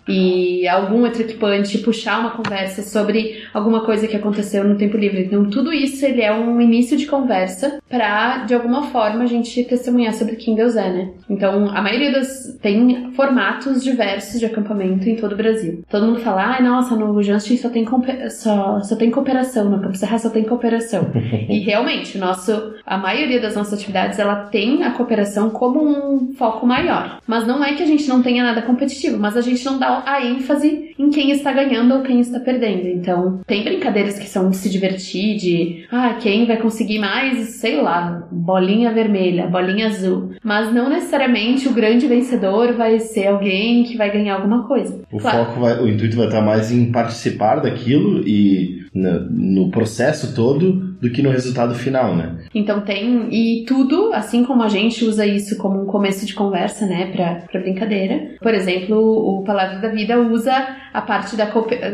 e algum outro equipante puxar uma conversa sobre alguma coisa que aconteceu no tempo livre. Então, tudo isso ele é um início de conversa para de alguma forma a gente testemunhar sobre quem Deus é, né? Então, a maioria das tem formatos diversos de acampamento em todo o Brasil. Todo mundo fala, ai, ah, nossa, no Justin só tem só, só tem cooperação, no Campo Serra só tem cooperação. e realmente, nosso a maioria das nossas atividades ela tem a cooperação como um foco maior. Mas não é que a gente não tenha nada competitivo, mas a gente não dá a ênfase em quem está ganhando ou quem está perdendo. Então, tem brincadeiras que são de se divertir, de ah, quem vai conseguir mais, sei lá, bolinha vermelha, bolinha azul. Mas não necessariamente o grande vencedor vai ser alguém que vai ganhar alguma coisa. O claro. foco vai, o intuito vai estar mais em participar daquilo e no, no processo todo do que no resultado final, né? Então tem e tudo, assim como a gente usa isso como um começo de conversa, né, para brincadeira. Por exemplo, o Palavra da Vida usa a parte da,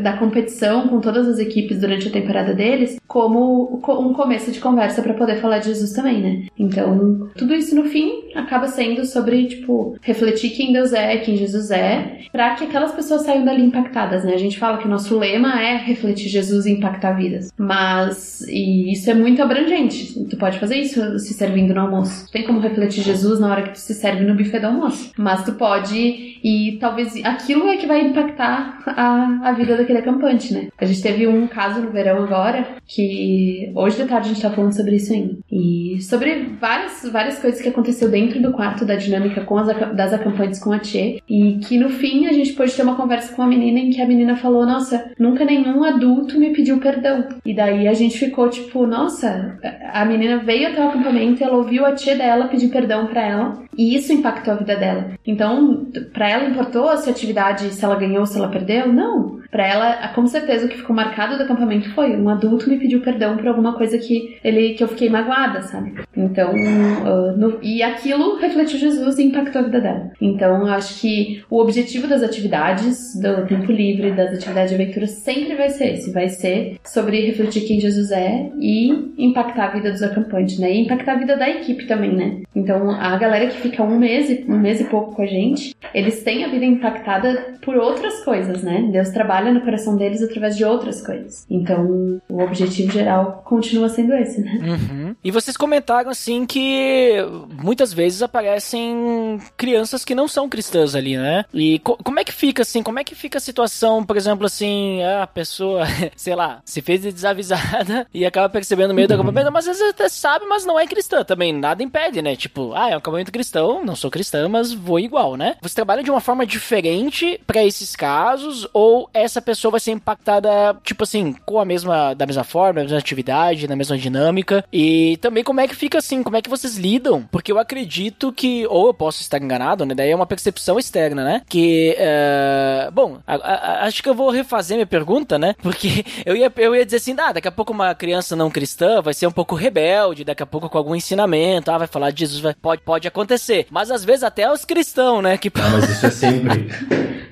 da competição com todas as equipes durante a temporada deles como um começo de conversa para poder falar de Jesus também, né? Então, tudo isso no fim acaba sendo sobre, tipo, refletir quem Deus é, quem Jesus é, para que aquelas pessoas saiam dali impactadas, né? A gente fala que o nosso lema é refletir Jesus e impactar vidas. Mas, e isso é muito abrangente. Tu pode fazer isso se servindo no almoço. Tem como refletir Jesus na hora que tu se serve no buffet do almoço. Mas tu pode, e talvez aquilo é que vai impactar a, a vida daquele acampante, né? A gente teve um caso no verão agora, que hoje de tarde a gente tá falando sobre isso ainda. E sobre várias, várias coisas que aconteceu dentro do quarto da dinâmica com as, das acampantes com a Tchê. E que no fim a gente pôde ter uma conversa com a menina em que a menina falou: Nossa, nunca nenhum adulto me pediu perdão. E daí a gente ficou tipo: Nossa, a menina veio até o acampamento ela ouviu a tia dela pedir perdão para ela. E isso impactou a vida dela. Então, para ela importou se a atividade, se ela ganhou, se ela perdeu? Não. Para ela, com certeza o que ficou marcado do acampamento foi um adulto me pediu perdão por alguma coisa que ele que eu fiquei magoada, sabe? Então, uh, no, e aquilo refletiu Jesus e impactou a vida dela. Então, eu acho que o objetivo das atividades do tempo livre, das atividades de aventura sempre vai ser esse, vai ser sobre refletir quem Jesus é e impactar a vida dos acampantes, né? E impactar a vida da equipe também, né? Então, a galera que fica um mês, um mês e pouco com a gente, eles têm a vida impactada por outras coisas, né? Deus trabalha no coração deles através de outras coisas. Então, o objetivo geral continua sendo esse, né? Uhum. E vocês comentaram assim que muitas vezes aparecem crianças que não são cristãs ali, né? E co como é que fica assim? Como é que fica a situação, por exemplo, assim, a pessoa, sei lá, se fez de desavisada e acaba percebendo no meio do acampamento, mas às vezes até sabe, mas não é cristã também. Nada impede, né? Tipo, ah, é um acampamento cristão, não sou cristã, mas vou igual, né? Você trabalha de uma forma diferente para esses casos ou essa pessoa vai ser impactada, tipo assim, com a mesma, da mesma forma, da mesma atividade, na mesma dinâmica. E também como é que fica assim, como é que vocês lidam? Porque eu acredito que, ou eu posso estar enganado, né? Daí é uma percepção externa, né? Que, uh, bom, a, a, acho que eu vou refazer minha pergunta, né? Porque eu ia, eu ia dizer assim, ah, daqui a pouco uma criança não cristã vai ser um pouco rebelde, daqui a pouco com algum ensinamento, ah, vai falar de Jesus, vai, pode, pode acontecer. Mas às vezes até os cristãos, né? Que... Ah, mas isso é sempre.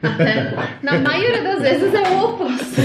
Na maioria das vezes é o oposto.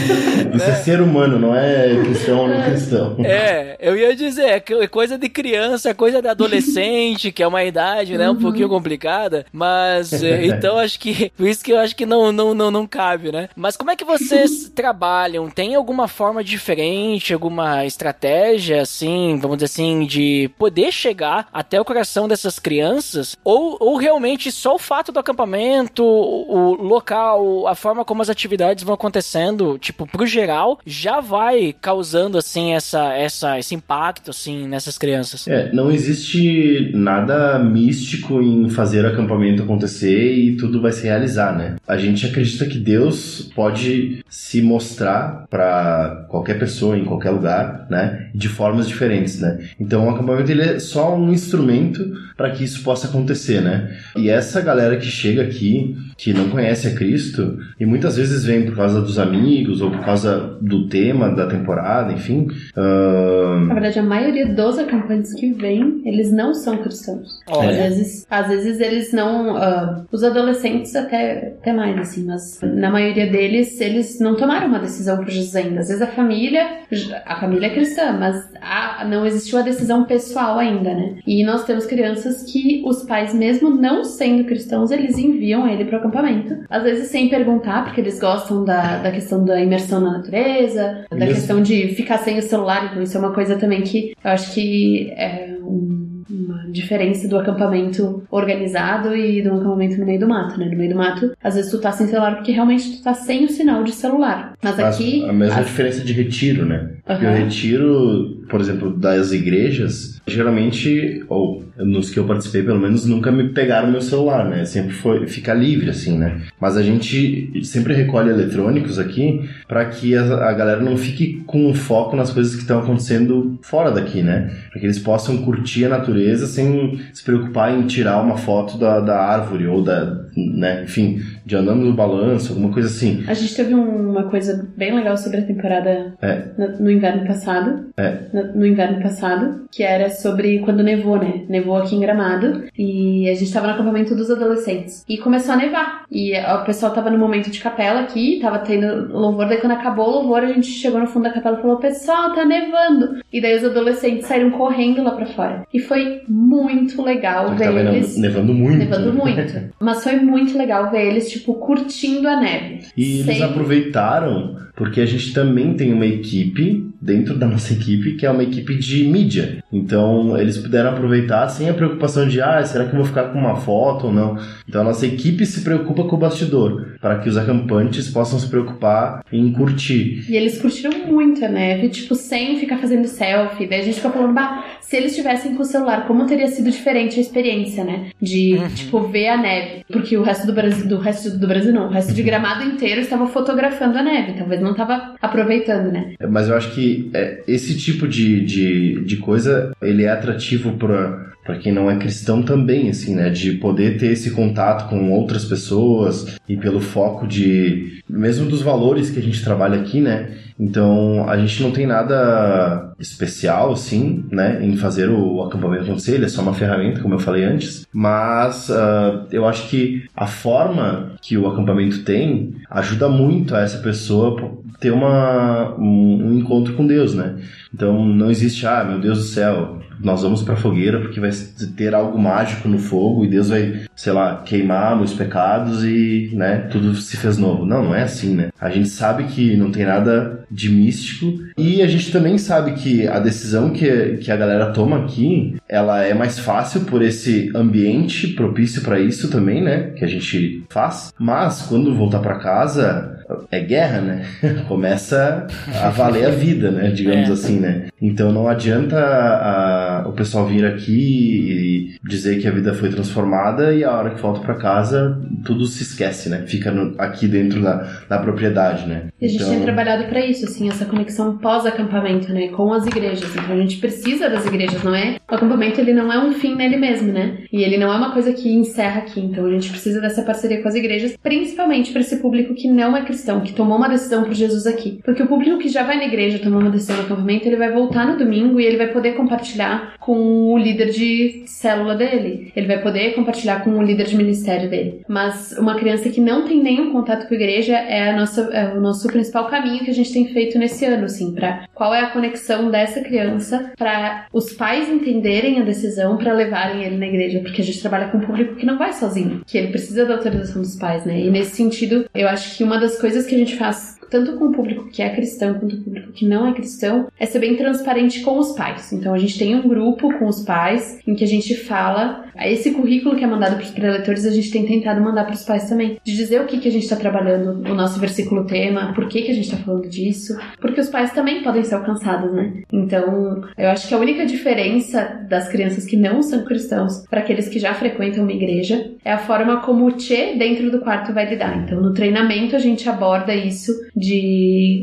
Isso é, é ser humano, não é cristão ou não cristão. É, eu ia dizer, é coisa de criança, é coisa de adolescente, que é uma idade, né, um uhum. pouquinho complicada, mas é, então acho que, por isso que eu acho que não, não, não, não cabe, né? Mas como é que vocês trabalham? Tem alguma forma diferente, alguma estratégia, assim, vamos dizer assim, de poder chegar até o coração dessas crianças? Ou, ou realmente só o fato do acampamento, o local, a forma como as atividades vão acontecendo, tipo, pro geral, já vai causando, assim, essa, essa, esse impacto, assim, nessas crianças? É, não existe nada místico em fazer acampamento acontecer e tudo vai se realizar, né? A gente acredita que Deus pode se mostrar para qualquer pessoa em qualquer lugar, né? De formas diferentes, né? Então o acampamento ele é só um instrumento para que isso possa acontecer, né? E essa galera que chega aqui, que não conhece a Cristo, e muitas vezes vem por causa dos amigos ou por causa do tema da temporada, enfim. Uh... Na verdade, a maioria dos acampantes que vêm, eles não são cristãos. Às vezes, às vezes eles não. Uh, os adolescentes até, até mais, assim, mas na maioria deles, eles não tomaram uma decisão por Jesus ainda. Às vezes a família, a família é cristã, mas a, não existiu a decisão pessoal ainda, né? E nós temos crianças que os pais, mesmo não sendo cristãos, eles enviam ele para acampamento. Às vezes sem perguntar, porque eles gostam da, da questão da imersão na natureza, da questão de ficar sem o celular. Então, isso é uma coisa também que eu acho que é um uma diferença do acampamento organizado e do acampamento no meio do mato, né? No meio do mato, às vezes tu tá sem celular porque realmente tu tá sem o sinal de celular. Mas, aqui. A mesma diferença de retiro, né? Uhum. Porque o retiro, por exemplo, das igrejas, geralmente, ou nos que eu participei, pelo menos, nunca me pegaram meu celular, né? Sempre foi fica livre, assim, né? Mas a gente sempre recolhe eletrônicos aqui para que a, a, galera não fique com foco nas coisas que estão acontecendo fora daqui, né? Para que eles possam curtir a natureza sem se preocupar em tirar uma foto da, da árvore ou da, né? Enfim, de andando no balanço, alguma coisa assim. A gente teve uma coisa bem legal sobre a temporada é. no, no, inverno passado. É. No, no inverno passado, que era sobre quando nevou, né? Nevou aqui em Gramado e a gente tava no acampamento dos adolescentes. E começou a nevar. E o pessoal tava no momento de capela aqui, tava tendo louvor, daí quando acabou o louvor, a gente chegou no fundo da capela e falou: Pessoal, tá nevando. E daí os adolescentes saíram correndo lá pra fora. E foi muito legal ver eles. Nevando muito. Nevando muito. Mas foi muito legal ver eles, tipo, curtindo a neve. E Sem... eles aproveitaram porque a gente também tem uma equipe dentro da nossa equipe que é uma equipe de mídia. Então eles puderam aproveitar sem a preocupação de ah, será que eu vou ficar com uma foto ou não? Então a nossa equipe se preocupa com o bastidor para que os acampantes possam se preocupar em curtir. E eles curtiram muito a neve, tipo, sem ficar fazendo selfie. Daí a gente ficou falando, bah, se eles tivessem com o celular, como teria sido diferente a experiência, né? De, uhum. tipo, ver a neve. Porque o resto do Brasil, do resto do Brasil não, o resto de gramado inteiro estava fotografando a neve. Talvez não estava aproveitando, né? Mas eu acho que é, esse tipo de, de, de coisa, ele é atrativo para para quem não é cristão também, assim, né? De poder ter esse contato com outras pessoas e pelo foco de, mesmo dos valores que a gente trabalha aqui, né? Então, a gente não tem nada especial, assim, né, em fazer o acampamento acontecer, ele é só uma ferramenta, como eu falei antes, mas uh, eu acho que a forma que o acampamento tem ajuda muito a essa pessoa ter uma, um, um encontro com Deus, né? Então, não existe, ah, meu Deus do céu, nós vamos para a fogueira porque vai ter algo mágico no fogo e Deus vai, sei lá, queimar meus pecados e, né, tudo se fez novo. Não, não é assim, né? A gente sabe que não tem nada de místico e a gente também sabe que a decisão que, que a galera toma aqui, ela é mais fácil por esse ambiente propício para isso também, né, que a gente faz. Mas quando voltar para casa, é guerra, né? Começa a valer a vida, né? Digamos é. assim, né? Então não adianta a, o pessoal vir aqui e dizer que a vida foi transformada e a hora que volta para casa tudo se esquece, né? Fica no, aqui dentro da, da propriedade, né? E a gente então... tem trabalhado para isso, assim, essa conexão pós-acampamento, né? Com as igrejas. Então a gente precisa das igrejas, não é? O acampamento ele não é um fim nele mesmo, né? E ele não é uma coisa que encerra aqui. Então a gente precisa dessa parceria com as igrejas, principalmente para esse público que não é cristão, que tomou uma decisão por Jesus aqui. Porque o público que já vai na igreja tomar uma decisão no acampamento, ele vai voltar no domingo e ele vai poder compartilhar com o líder de célula dele. Ele vai poder compartilhar com o líder de ministério dele. Mas uma criança que não tem nenhum contato com a igreja é, a nossa, é o nosso principal caminho que a gente tem feito nesse ano, assim, para qual é a conexão dessa criança para os pais entenderem a decisão para levarem ele na igreja, porque a gente trabalha com um público que não vai sozinho, que ele precisa da autorização dos pais, né? E nesse sentido, eu acho que uma das coisas que a gente faz tanto com o público que é cristão quanto o público que não é cristão, é ser bem transparente com os pais. Então a gente tem um grupo com os pais em que a gente fala esse currículo que é mandado para os preletores, a gente tem tentado mandar para os pais também, de dizer o que, que a gente está trabalhando no nosso versículo tema, por que, que a gente está falando disso, porque os pais também podem ser alcançados, né? Então, eu acho que a única diferença das crianças que não são cristãos para aqueles que já frequentam uma igreja é a forma como o Tchê dentro do quarto vai lidar. Então, no treinamento a gente aborda isso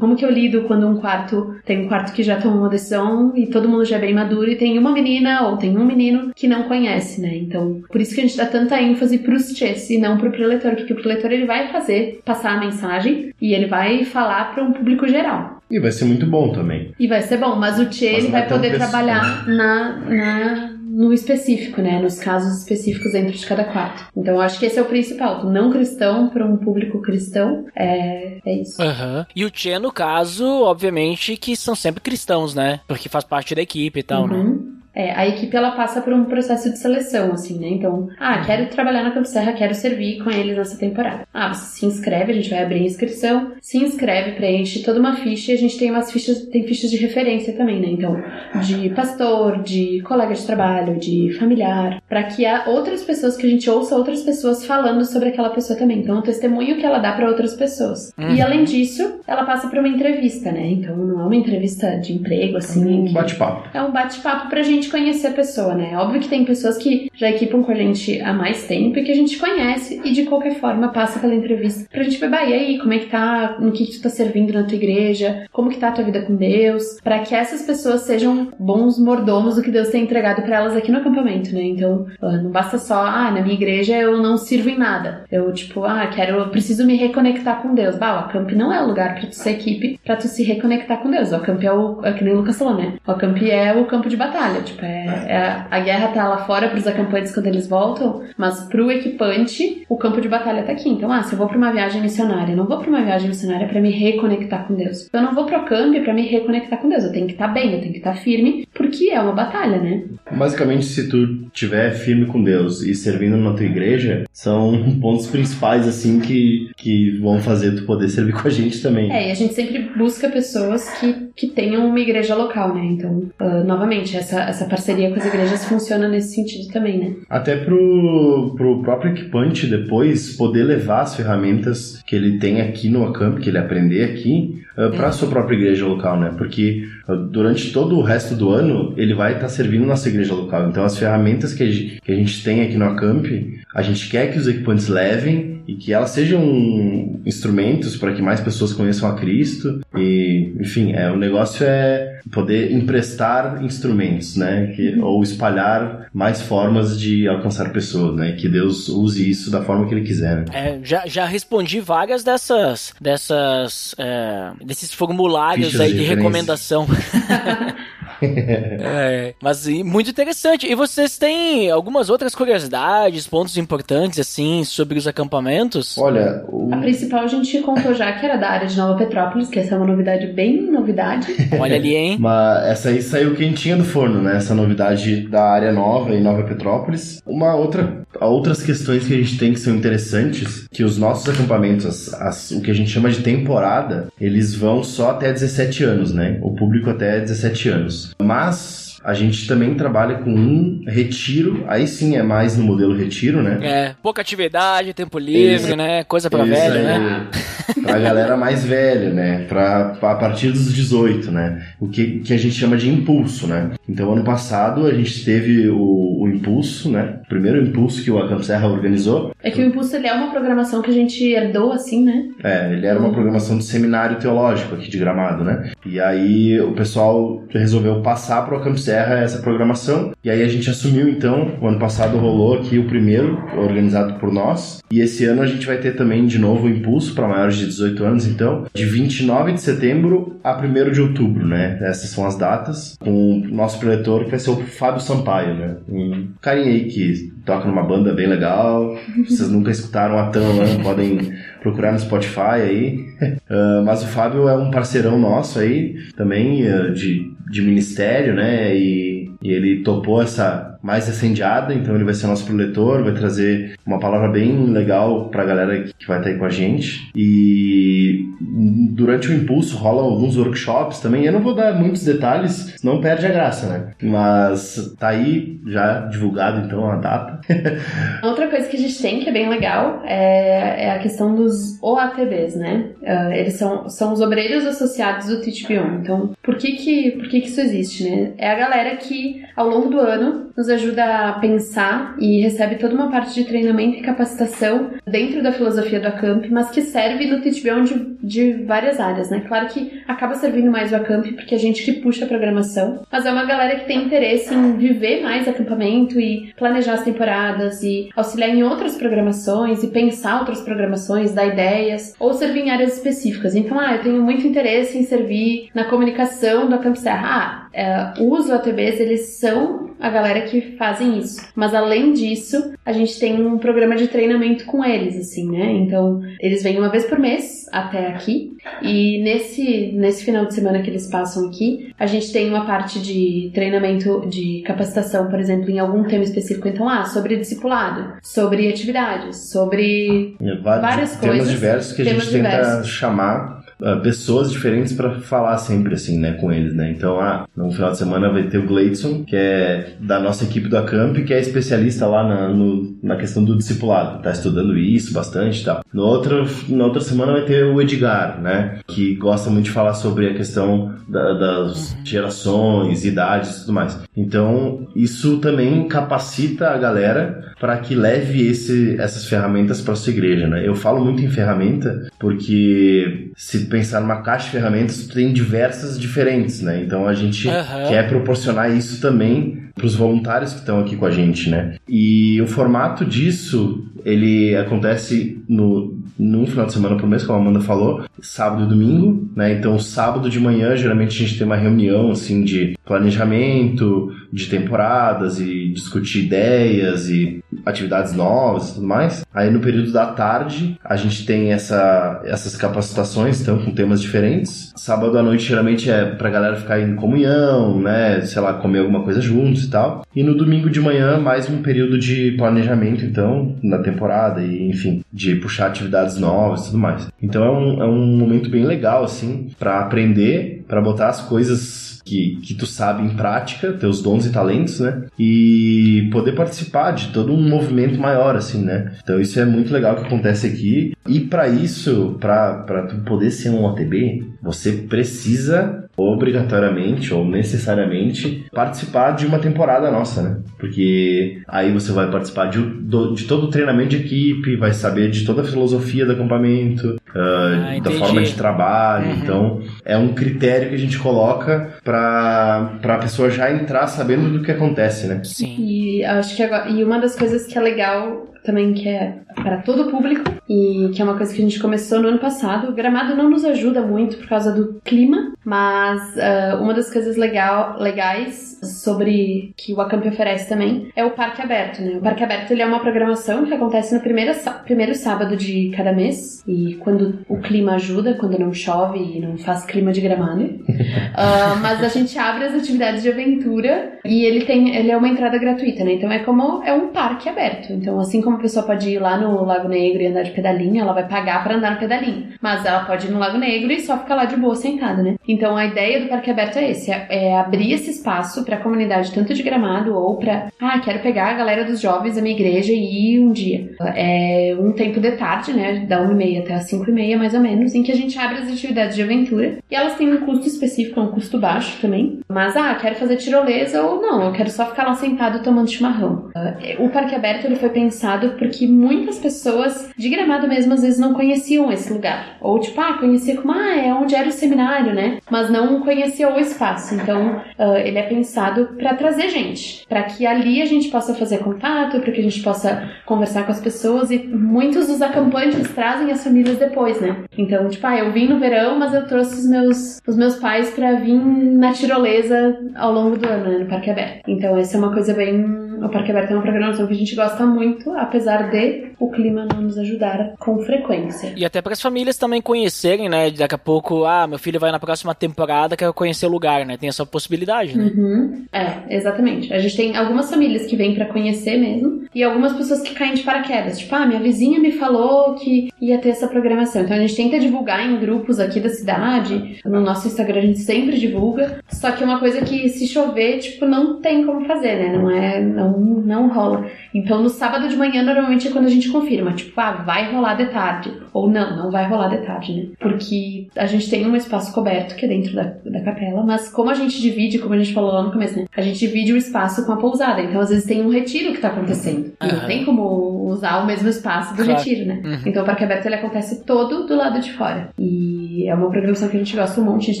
como que eu lido quando um quarto tem um quarto que já tomou uma decisão e todo mundo já é bem maduro e tem uma menina ou tem um menino que não conhece, né? Então, por isso que a gente dá tanta ênfase pros chess e não pro preletor, porque o preletor ele vai fazer, passar a mensagem e ele vai falar para um público geral. E vai ser muito bom também. E vai ser bom, mas o Tchê ele vai poder trabalhar na, na, no específico, né? Nos casos específicos dentro de cada quarto. Então eu acho que esse é o principal. Do não cristão para um público cristão é, é isso. Uhum. E o Tchê, no caso, obviamente, que são sempre cristãos, né? Porque faz parte da equipe e tal, né? uhum. né? É, a equipe ela passa por um processo de seleção, assim, né? Então, ah, quero trabalhar na Campo Serra, quero servir com eles nessa temporada. Ah, você se inscreve, a gente vai abrir a inscrição, se inscreve, preenche toda uma ficha e a gente tem umas fichas, tem fichas de referência também, né? Então, de pastor, de colega de trabalho, de familiar, para que há outras pessoas que a gente ouça outras pessoas falando sobre aquela pessoa também. Então, o testemunho que ela dá para outras pessoas. Uhum. E além disso, ela passa por uma entrevista, né? Então, não é uma entrevista de emprego assim, é um bate-papo. É um bate-papo pra gente conhecer a pessoa, né? Óbvio que tem pessoas que já equipam com a gente há mais tempo e que a gente conhece e de qualquer forma passa pela entrevista pra gente ver, e aí, como é que tá, no que, que tu tá servindo na tua igreja, como que tá a tua vida com Deus, para que essas pessoas sejam bons mordomos do que Deus tem entregado para elas aqui no acampamento, né? Então, não basta só, ah, na minha igreja eu não sirvo em nada. Eu, tipo, ah, quero, preciso me reconectar com Deus. Bah, o acamp não é o lugar pra tu ser equipe, pra tu se reconectar com Deus. O acamp é o, é que nem o Lucas falou, né? O acamp é o campo de batalha. Tipo, é, é, a guerra tá lá fora pros acampantes quando eles voltam, mas pro equipante, o campo de batalha tá aqui. Então, ah, se eu vou pra uma viagem missionária, eu não vou pra uma viagem missionária para me reconectar com Deus. Eu não vou pro camp para me reconectar com Deus. Eu tenho que estar tá bem, eu tenho que estar tá firme, porque é uma batalha, né? Basicamente, se tu tiver firme com Deus e servindo na tua igreja, são pontos principais, assim, que, que vão fazer tu poder servir com a gente também. É, e a gente sempre busca pessoas que, que tenham uma igreja local, né? Então, uh, novamente, essa, essa parceria parceria com as igrejas funciona nesse sentido também, né? Até pro, pro próprio equipante depois poder levar as ferramentas que ele tem aqui no Acamp, que ele aprender aqui, uh, ah, para a sua própria igreja local, né? Porque uh, durante todo o resto do ano ele vai estar tá servindo nossa igreja local. Então as ferramentas que a, gente, que a gente tem aqui no Acamp, a gente quer que os equipantes levem e que elas sejam instrumentos para que mais pessoas conheçam a Cristo. E, enfim, é, o negócio é poder emprestar instrumentos, né? Que, ou espalhar mais formas de alcançar pessoas, né? Que Deus use isso da forma que Ele quiser. Né? É, já, já respondi várias dessas, dessas, é, desses formulários Fichas aí de, de recomendação. é, mas muito interessante. E vocês têm algumas outras curiosidades, pontos importantes, assim, sobre os acampamentos? Olha, o... a principal a gente contou já que era da área de Nova Petrópolis, que essa é uma novidade bem novidade. Olha ali, hein? Mas essa aí saiu quentinha do forno, né? Essa novidade da área nova em Nova Petrópolis. Uma outra, outras questões que a gente tem que são interessantes, que os nossos acampamentos, as, as, o que a gente chama de temporada, eles vão só até 17 anos, né? O público até 17 anos. Mas a gente também trabalha com um retiro, aí sim é mais no modelo retiro, né? É, pouca atividade, tempo livre, né? Coisa pra Isso velho, aí, né? Pra galera mais velha, né? Pra, pra- a partir dos 18, né? O que, que a gente chama de impulso, né? Então, ano passado, a gente teve o, o impulso, né? O primeiro impulso que o Acamp Serra organizou. É que o Impulso ele é uma programação que a gente herdou assim, né? É, ele era uma programação de seminário teológico aqui de Gramado, né? E aí o pessoal resolveu passar para o Acamp Serra essa programação. E aí a gente assumiu, então, o ano passado rolou aqui o primeiro, organizado por nós. E esse ano a gente vai ter também de novo o impulso para maiores de 18 anos, então, de 29 de setembro a 1 de outubro, né? Essas são as datas. Com o nosso preletor, que vai ser o Fábio Sampaio, né? Um carinha aí que toca numa banda bem legal. Vocês nunca escutaram a Tan, né? Podem procurar no Spotify aí. Ah, mas o Fábio é um parceirão nosso aí, também ah, de, de ministério, né? E, e ele topou essa mais recendiada, então ele vai ser nosso preletor, vai trazer uma palavra bem legal pra galera que vai estar aí com a gente. E durante o impulso rolam alguns workshops também. Eu não vou dar muitos detalhes, senão perde a graça, né? Mas tá aí já divulgado então a data. Outra coisa que a gente tem que é bem legal é, é a questão dos OATBs, né? Ah, eles são, são os obreiros associados do Teach Beyond. Então, por que que, por que que isso existe, né? É a galera que, ao longo do ano, nos ajuda a pensar e recebe toda uma parte de treinamento e capacitação dentro da filosofia do Acamp, mas que serve no Teach Beyond de, de várias áreas, né? Claro que acaba servindo mais o Acamp porque a gente que puxa a programação, mas é uma galera que tem interesse em viver mais acampamento e planejar as temporadas e auxiliar em outras programações e pensar outras programações, dar ideias ou servir em áreas específicas. Então, ah, eu tenho muito interesse em servir na comunicação do Acamp Serra. Ah, é, os OTBs, eles são a galera que fazem isso. Mas além disso, a gente tem um programa de treinamento com eles, assim, né? Então, eles vêm uma vez por mês até aqui. E nesse, nesse final de semana que eles passam aqui, a gente tem uma parte de treinamento, de capacitação, por exemplo, em algum tema específico. Então, ah, sobre discipulado, sobre atividades, sobre Vários Várias temas coisas, diversos que a temas gente tenta diversos. chamar ah, pessoas diferentes para falar sempre assim, né, com eles, né? Então, ah, no final de semana vai ter o Gleidson, que é da nossa equipe do Acamp, que é especialista lá na, no- na questão do discipulado, tá estudando isso bastante e tal. No outro, na outra semana vai ter o Edgar, né, que gosta muito de falar sobre a questão da- das gerações, idades e tudo mais. Então, isso também capacita a galera para que leve esse, essas ferramentas para sua igreja, né? Eu falo muito em ferramenta porque se pensar numa caixa de ferramentas, tem diversas diferentes, né? Então a gente Aham. quer proporcionar isso também para os voluntários que estão aqui com a gente, né? E o formato disso, ele acontece no num final de semana por mês, como a Amanda falou, sábado e domingo, né? Então, sábado de manhã, geralmente a gente tem uma reunião, assim, de planejamento, de temporadas e discutir ideias e atividades novas e tudo mais. Aí, no período da tarde, a gente tem essa, essas capacitações, então, com temas diferentes. Sábado à noite, geralmente, é pra galera ficar em comunhão, né? Sei lá, comer alguma coisa juntos e tal. E no domingo de manhã, mais um período de planejamento, então, na temporada e, enfim, de puxar atividades novas e tudo mais. Então é um, é um momento bem legal, assim, pra aprender, pra botar as coisas que, que tu sabe em prática, teus dons e talentos, né? E poder participar de todo um movimento maior, assim, né? Então isso é muito legal que acontece aqui. E pra isso, pra tu poder ser um OTB, você precisa obrigatoriamente ou necessariamente participar de uma temporada nossa, né? Porque aí você vai participar de, de todo o treinamento de equipe, vai saber de toda a filosofia do acampamento, ah, Ah, da forma de trabalho. Uhum. Então, é um critério que a gente coloca pra, pra pessoa já entrar sabendo do que acontece, né? Sim. E acho que agora, e uma das coisas que é legal também que é para todo o público e que é uma coisa que a gente começou no ano passado. O Gramado não nos ajuda muito por causa do clima, mas ah, uma das coisas legal, legais sobre que o Acamp oferece também é o Parque Aberto, né? O Parque Aberto ele é uma programação que acontece no primeiro, primeiro sábado de cada mês e quando o clima ajuda, quando não chove e não faz clima de Gramado. Ah, mas a gente abre as atividades de aventura e ele tem, ele é uma entrada gratuita, né? Então é como é um parque aberto. Então assim como como a pessoa pode ir lá no Lago Negro e andar de pedalinho, ela vai pagar para andar no pedalinho. Mas ela pode ir no Lago Negro e só ficar lá de boa sentada, né? Então a ideia do parque aberto é esse, é, é abrir esse espaço para a comunidade tanto de Gramado ou para, ah, quero pegar a galera dos jovens da minha igreja e ir um dia. É um tempo de tarde, né, da 1 e meia até as 5 e meia mais ou menos, em que a gente abre as atividades de aventura e elas têm um custo específico, um custo baixo também. Mas ah, quero fazer tirolesa ou não, eu quero só ficar lá sentado tomando chimarrão. O parque aberto ele foi pensado porque muitas pessoas de Gramado mesmo às vezes não conheciam esse lugar. Ou tipo, ah, conhecia como, ah, é onde era o seminário, né? Mas não conhecia o espaço. Então, uh, ele é pensado para trazer gente, para que ali a gente possa fazer contato, para que a gente possa conversar com as pessoas e muitos dos acampantes trazem as famílias depois, né? Então, tipo, ah, eu vim no verão, mas eu trouxe os meus, os meus pais para vir na tirolesa ao longo do ano, né, no Parque Aberto. Então, essa é uma coisa bem o Parque Aberto é uma programação que a gente gosta muito, apesar de o clima não nos ajudar com frequência. E até para as famílias também conhecerem, né? Daqui a pouco, ah, meu filho vai na próxima temporada, quer conhecer o lugar, né? Tem essa possibilidade, né? Uhum. É, exatamente. A gente tem algumas famílias que vêm para conhecer mesmo e algumas pessoas que caem de paraquedas. Tipo, ah, minha vizinha me falou que ia ter essa programação. Então a gente tenta divulgar em grupos aqui da cidade. No nosso Instagram a gente sempre divulga. Só que é uma coisa que se chover, tipo, não tem como fazer, né? Não é. Não não, não rola. Então no sábado de manhã normalmente é quando a gente confirma, tipo, ah, vai rolar de tarde. Ou não, não vai rolar de tarde, né? Porque a gente tem um espaço coberto que é dentro da, da capela, mas como a gente divide, como a gente falou lá no começo, né? A gente divide o espaço com a pousada. Então às vezes tem um retiro que tá acontecendo. E não tem como usar o mesmo espaço do claro. retiro, né? Uhum. Então o parque aberto ele acontece todo do lado de fora. E é uma programação que a gente gosta um monte. A gente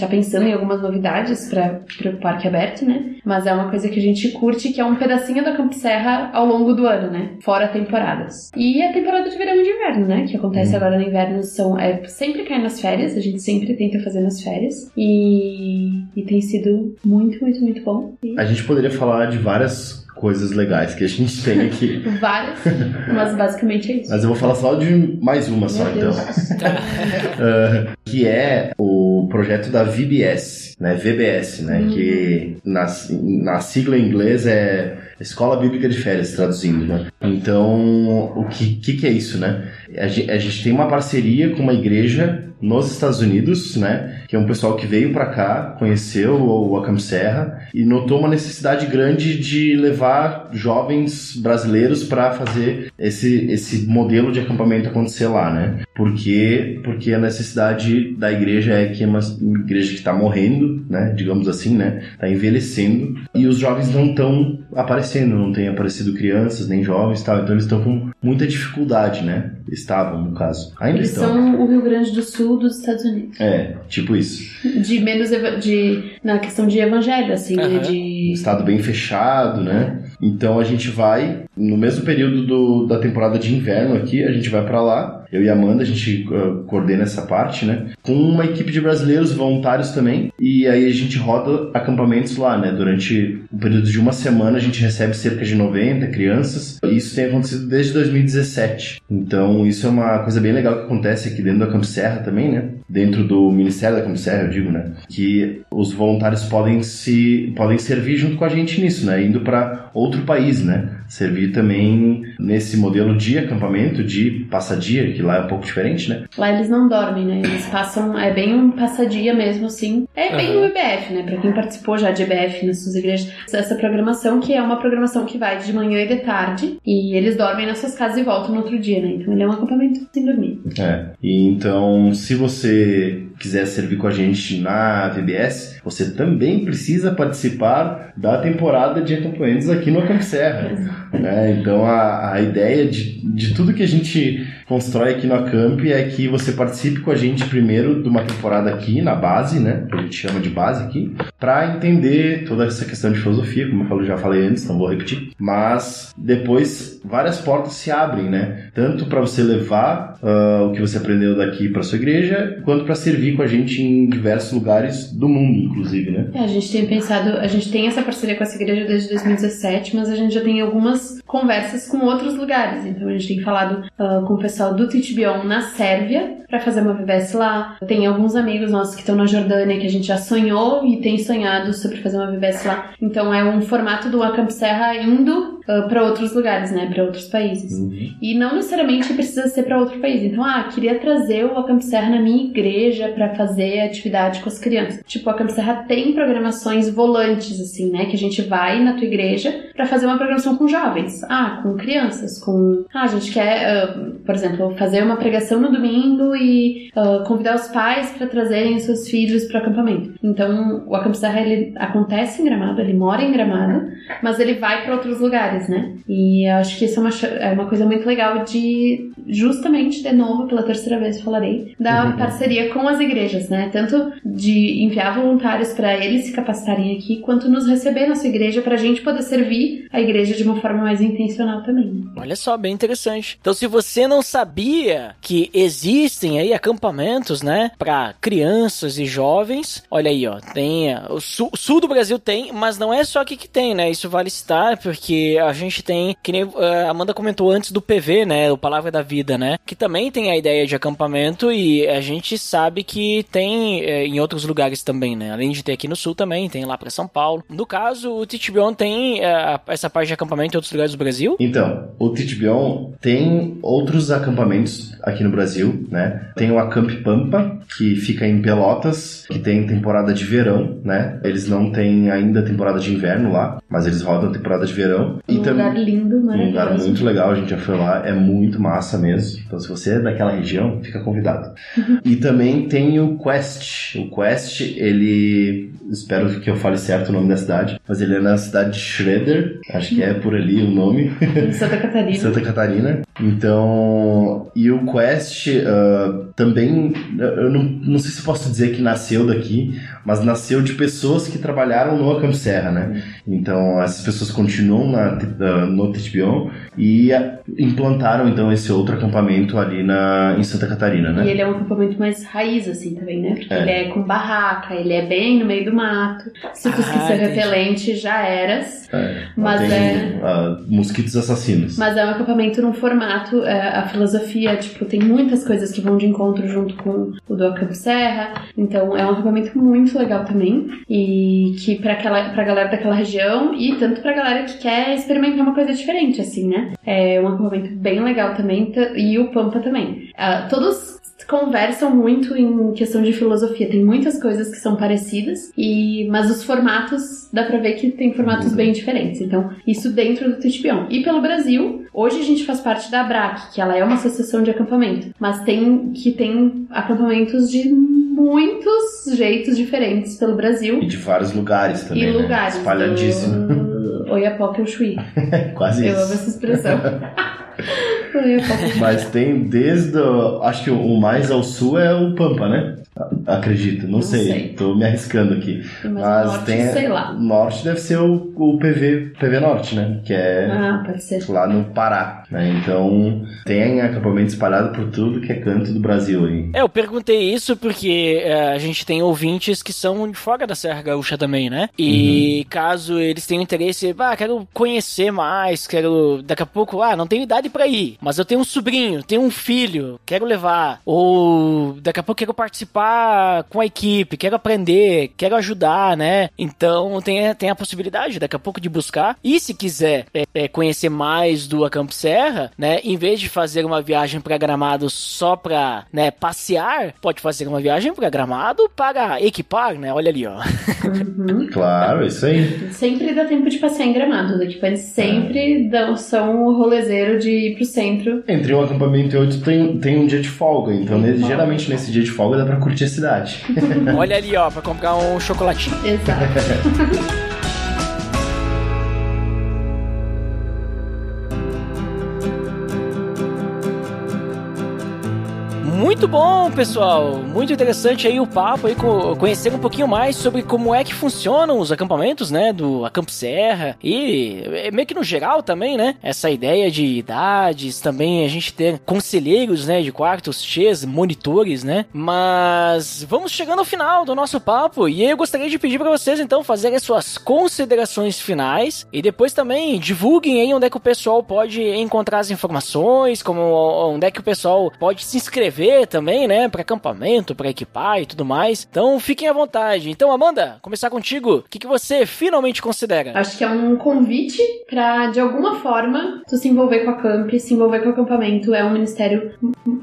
tá pensando em algumas novidades para o parque aberto, né? Mas é uma coisa que a gente curte, que é um pedacinho da Campo Serra ao longo do ano, né? Fora temporadas. E a temporada de verão e de inverno, né? Que acontece hum. agora no inverno, são, é, sempre cai nas férias, a gente sempre tenta fazer nas férias. E, e tem sido muito, muito, muito bom. E... A gente poderia falar de várias coisas legais que a gente tem aqui. Várias, mas basicamente é isso. Mas eu vou falar só de mais uma Meu só, Deus. então. uh, que é o projeto da VBS, né? VBS, né? Hum. Que na, na sigla em inglês é Escola Bíblica de Férias, traduzindo, né? Então, o que, que, que é isso, né? A gente, a gente tem uma parceria com uma igreja nos Estados Unidos, né? Que é um pessoal que veio para cá, conheceu o Acam Serra e notou uma necessidade grande de levar jovens brasileiros para fazer esse, esse modelo de acampamento acontecer lá, né? Porque porque a necessidade da igreja é que é uma igreja que está morrendo, né? Digamos assim, né? Está envelhecendo e os jovens não estão aparecendo, não tem aparecido crianças nem jovens, tal. Então eles estão com muita dificuldade, né? Estavam no caso. Ainda eles estão. são o Rio Grande do Sul dos Estados Unidos. É, tipo isso. De menos de na questão de evangelho, assim, uhum. de estado bem fechado, né? Então a gente vai no mesmo período do, da temporada de inverno aqui, a gente vai para lá eu e a Amanda, a gente uh, coordena essa parte, né? Com uma equipe de brasileiros voluntários também. E aí a gente roda acampamentos lá, né? Durante o um período de uma semana a gente recebe cerca de 90 crianças. Isso tem acontecido desde 2017. Então isso é uma coisa bem legal que acontece aqui dentro da Campo Serra também, né? Dentro do Ministério da Campo Serra, eu digo, né? Que os voluntários podem se podem servir junto com a gente nisso, né? Indo para outro país, né? Servir também nesse modelo de acampamento, de passadia, que lá é um pouco diferente, né? Lá eles não dormem, né? Eles passam, é bem um passadia mesmo, assim. É bem uhum. o IBF, né? Pra quem participou já de IBF nas suas igrejas, essa programação que é uma programação que vai de manhã e de tarde, e eles dormem nas suas casas e voltam no outro dia, né? Então ele é um acampamento sem dormir. É. E então, se você quiser servir com a gente na VBS, você também precisa participar da temporada de acampamentos aqui no Campo Serra. Né? Então a, a ideia de, de tudo que a gente constrói aqui no Acamp é que você participe com a gente primeiro de uma temporada aqui na base, né? Que a gente chama de base aqui, para entender toda essa questão de filosofia, como eu já falei antes, não vou repetir. Mas depois várias portas se abrem, né? Tanto para você levar uh, o que você aprendeu daqui para sua igreja, quanto para servir com a gente em diversos lugares do mundo, inclusive, né? É, a gente tem pensado, a gente tem essa parceria com essa igreja desde 2017, mas a gente já tem algumas conversas com outros lugares. Então a gente tem falado uh, com o pessoal do Titbion na Sérvia para fazer uma VBS lá. Tem alguns amigos nossos que estão na Jordânia que a gente já sonhou e tem sonhado sobre fazer uma VBS lá. Então é um formato do Acamp Serra indo uh, ah, para outros lugares, né, para outros países. Uhum. E não necessariamente precisa ser para outro país. Então, ah, queria trazer o Acamp Serra na minha igreja para fazer atividade com as crianças. Tipo, o Acamp Serra tem programações volantes assim, né, que a gente vai na tua igreja para fazer uma programação com jovens. Ah, com crianças, com ah, a gente quer, uh, por exemplo, fazer uma pregação no domingo e uh, convidar os pais para trazerem seus filhos para o acampamento. Então, o Acamp Serra ele acontece em Gramado, ele mora em Gramado, mas ele vai para outros lugares, né? E acho que isso é uma, é uma coisa muito legal de, justamente, de novo, pela terceira vez falarei, da uhum. parceria com as igrejas, né? Tanto de enviar voluntários para eles se capacitarem aqui, quanto nos receber na sua igreja para a gente poder servir a igreja de uma forma mais intencional também. Olha só, bem interessante. Então, se você não sabia que existem aí acampamentos, né, para crianças e jovens, olha aí, ó, tem o sul, o sul, do Brasil tem, mas não é só aqui que tem, né? Isso vale citar porque a gente tem, que nem eh, a Amanda comentou antes do PV, né, o Palavra da Vida, né, que também tem a ideia de acampamento e a gente sabe que tem é, em outros lugares também, né? Além de ter aqui no sul também, tem lá para São Paulo. No caso, o Titbion tem é, essa parte de acampamento em outros lugares do Brasil? Então, o Titbion tem outros acampamentos aqui no Brasil, né? Tem o Acamp Pampa, que fica em Pelotas, que tem temporada de verão, né? Eles não têm ainda temporada de inverno lá, mas eles rodam temporada de verão. Um e lugar lindo, Um lugar muito legal, a gente já foi lá, é muito massa mesmo. Então, se você é daquela região, fica convidado. e também tem o Quest. O Quest, ele. Espero que eu fale certo o nome da cidade, mas ele é na cidade de Schroeder, acho que é por ali o nome. Em Santa Catarina. Santa Catarina. Então. E o Quest uh, também. Eu não, não sei se posso dizer que nasceu daqui, mas nasceu de pessoas que trabalharam no Acamp Serra, né? Então, essas pessoas continuam na, no TTBO e implantaram, então, esse outro acampamento ali na, em Santa Catarina, né? E ele é um acampamento mais raiz, assim, também, né? Porque é. ele é com barraca, ele é bem no meio do mato. Se tu ah, ser repelente, já eras. É, mas tem, é... Uh, mosquitos assassinos. Mas é um acampamento num formato, é, a filosofia, tipo, tem muitas coisas que vão de encontro junto com o do Acampo Serra. Então, é um acampamento muito legal também. E que pra, aquela, pra galera daquela região e tanto pra galera que quer experimentar uma coisa diferente, assim, né? É um acampamento bem legal também. E o Pampa também. Uh, todos conversam muito em questão de filosofia. Tem muitas coisas que são parecidas, e mas os formatos, dá pra ver que tem formatos bem diferentes. Então, isso dentro do Tutipião. E pelo Brasil, hoje a gente faz parte da ABRAC, que ela é uma associação de acampamento, mas tem que tem acampamentos de muitos jeitos diferentes pelo Brasil. E de vários lugares também. E né? lugares. Espalhadíssimo. Do... Oiapoque. Quase Eu isso. Eu amo essa expressão. Mas tem desde. Acho que o mais ao sul é o Pampa, né? Acredito, não, não sei. sei. Tô me arriscando aqui. Mas, Mas norte, tem. Sei lá. Norte deve ser o, o PV, PV Norte, né? Que é ah, pode ser. lá no Pará. Né? Então tem acampamento espalhado por tudo que é canto do Brasil aí. É, eu perguntei isso porque é, a gente tem ouvintes que são de fora da Serra Gaúcha também, né? E uhum. caso eles tenham interesse, ah, quero conhecer mais, quero. Daqui a pouco, ah, não tenho idade para ir, mas eu tenho um sobrinho, tenho um filho, quero levar. Ou daqui a pouco quero participar com a equipe, quero aprender, quero ajudar, né? Então tem, tem a possibilidade daqui a pouco de buscar. E se quiser é, é, conhecer mais do Acampo Serra, né? Em vez de fazer uma viagem para Gramado só para né, passear, pode fazer uma viagem para Gramado para equipar, né? Olha ali, ó. Uhum. Claro, isso aí. Sempre dá tempo de passear em Gramado. Os equipantes sempre é. dão, são o rolezeiro de ir pro centro. Entre um acampamento e outro tem, tem um dia de folga. Então, geralmente nesse dia de folga dá pra curtir curtir a cidade. Olha ali, ó, pra comprar um chocolatinho. Exato. muito bom, pessoal. Muito interessante aí o papo aí, conhecer um pouquinho mais sobre como é que funcionam os acampamentos, né, do Acampo Serra. E é, meio que no geral também, né, essa ideia de idades, também a gente ter conselheiros, né, de quartos cheios, monitores, né, mas vamos chegando ao final do nosso papo. E eu gostaria de pedir para vocês então fazerem as suas considerações finais. E depois também divulguem aí onde é que o pessoal pode encontrar as informações, como onde é que o pessoal pode se inscrever também, né, para acampamento, para equipar e tudo mais. Então fiquem à vontade. Então, Amanda, começar contigo. O que, que você finalmente considera? Acho que é um convite para, de alguma forma, tu se envolver com a Camp, se envolver com o acampamento. É um ministério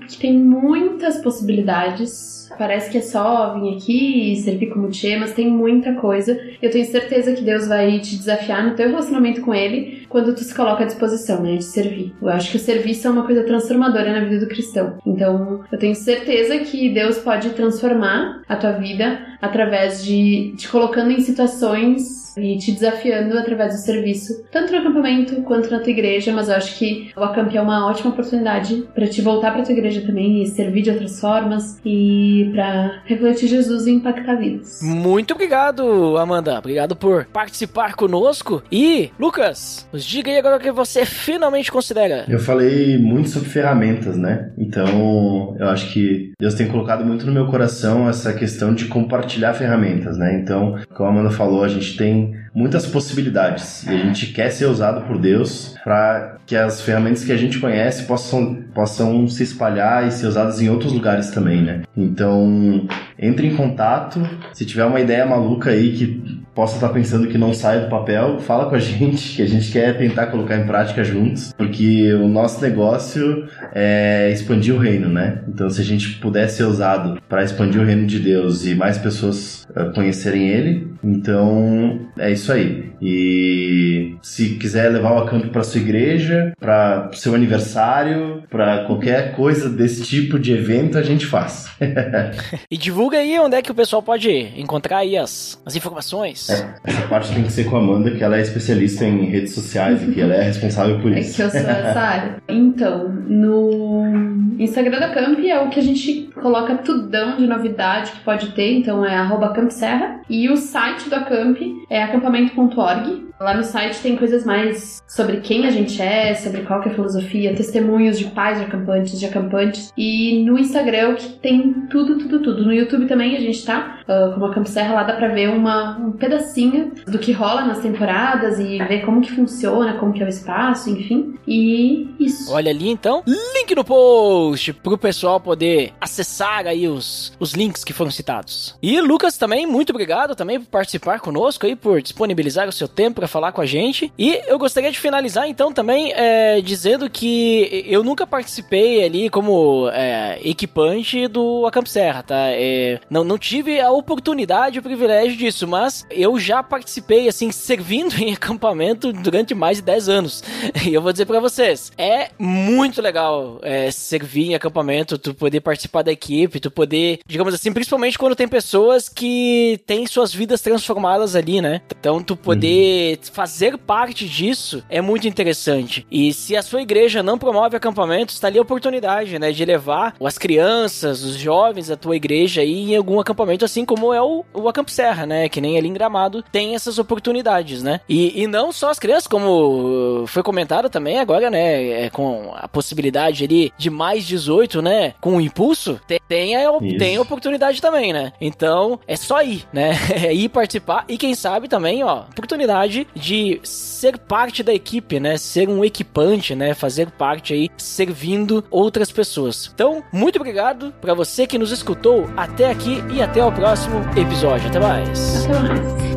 que tem muitas possibilidades Parece que é só vir aqui e servir como tia, mas tem muita coisa. Eu tenho certeza que Deus vai te desafiar no teu relacionamento com Ele quando tu se coloca à disposição, né, de servir. Eu acho que o serviço é uma coisa transformadora na vida do cristão. Então, eu tenho certeza que Deus pode transformar a tua vida através de te colocando em situações e te desafiando através do serviço, tanto no acampamento quanto na tua igreja, mas eu acho que o acamp é uma ótima oportunidade para te voltar para tua igreja também e servir de outras formas e para refletir Jesus e impactar vidas. Muito obrigado, Amanda. Obrigado por participar conosco. E, Lucas, nos diga aí agora o que você finalmente considera. Eu falei muito sobre ferramentas, né? Então, eu acho que Deus tem colocado muito no meu coração essa questão de compartilhar ferramentas, né? Então, como a Amanda falou, a gente tem muitas possibilidades e a gente quer ser usado por Deus para que as ferramentas que a gente conhece possam, possam se espalhar e ser usadas em outros lugares também, né? Então, entre em contato. Se tiver uma ideia maluca aí que possa estar pensando que não sai do papel, fala com a gente, que a gente quer tentar colocar em prática juntos, porque o nosso negócio é expandir o reino, né? Então, se a gente puder ser usado para expandir o reino de Deus e mais pessoas uh, conhecerem ele, então é isso aí. E se quiser levar o acampo para sua igreja, para seu aniversário, para qualquer coisa desse tipo de evento, a gente faz. e divulga aí onde é que o pessoal pode encontrar aí as, as informações. É, essa parte tem que ser com a Amanda, que ela é especialista em redes sociais e que ela é responsável por isso. É que eu sou essa área. Então, no Instagram da Camp é o que a gente coloca tudão de novidade que pode ter, então é campserra. E o site do Acamp é acampamento.org. Lá no site tem coisas mais sobre quem a gente é, sobre qual que é a filosofia, testemunhos de pais de acampantes, de acampantes. E no Instagram é o que tem tudo, tudo, tudo. No YouTube também a gente tá, como a Camp Serra, lá dá pra ver uma, um pedacinho do que rola nas temporadas e ver como que funciona, como que é o espaço, enfim. E isso. Olha ali então, link no post pro pessoal poder acessar aí os, os links que foram citados. E Lucas também, muito obrigado também por participar conosco aí, por disponibilizar o seu tempo para falar com a gente. E eu gostaria de finalizar então também é, dizendo que eu nunca participei ali como é, equipante do Acamp Serra, tá? É, não, não tive a oportunidade, o privilégio disso, mas eu já participei, assim, servindo em acampamento durante mais de 10 anos. E eu vou dizer para vocês, é muito legal é, servir em acampamento, tu poder participar da equipe, tu poder, digamos assim, principalmente quando tem pessoas que têm suas vidas transformadas ali, né? Então, tu poder uhum. fazer parte disso é muito interessante. E se a sua igreja não promove acampamentos, está ali a oportunidade, né, de levar as crianças, os jovens da tua igreja aí em algum acampamento, assim como é o, o Acamp Serra, né? Que nem ali em Gramado tem essas oportunidades, né? E, e não só as crianças, como foi comentado também agora, né? É, com a possibilidade ali de mais 18, né? Com o impulso, tem, tem, a, tem a oportunidade também, né? Então, é só ir, né? É ir participar e quem sabe também, ó, oportunidade de ser parte da equipe, né? Ser um equipante, né? Fazer parte aí, servindo outras pessoas. Então, muito obrigado para você que nos escutou até aqui e até o próximo episódio. Até mais. Até mais.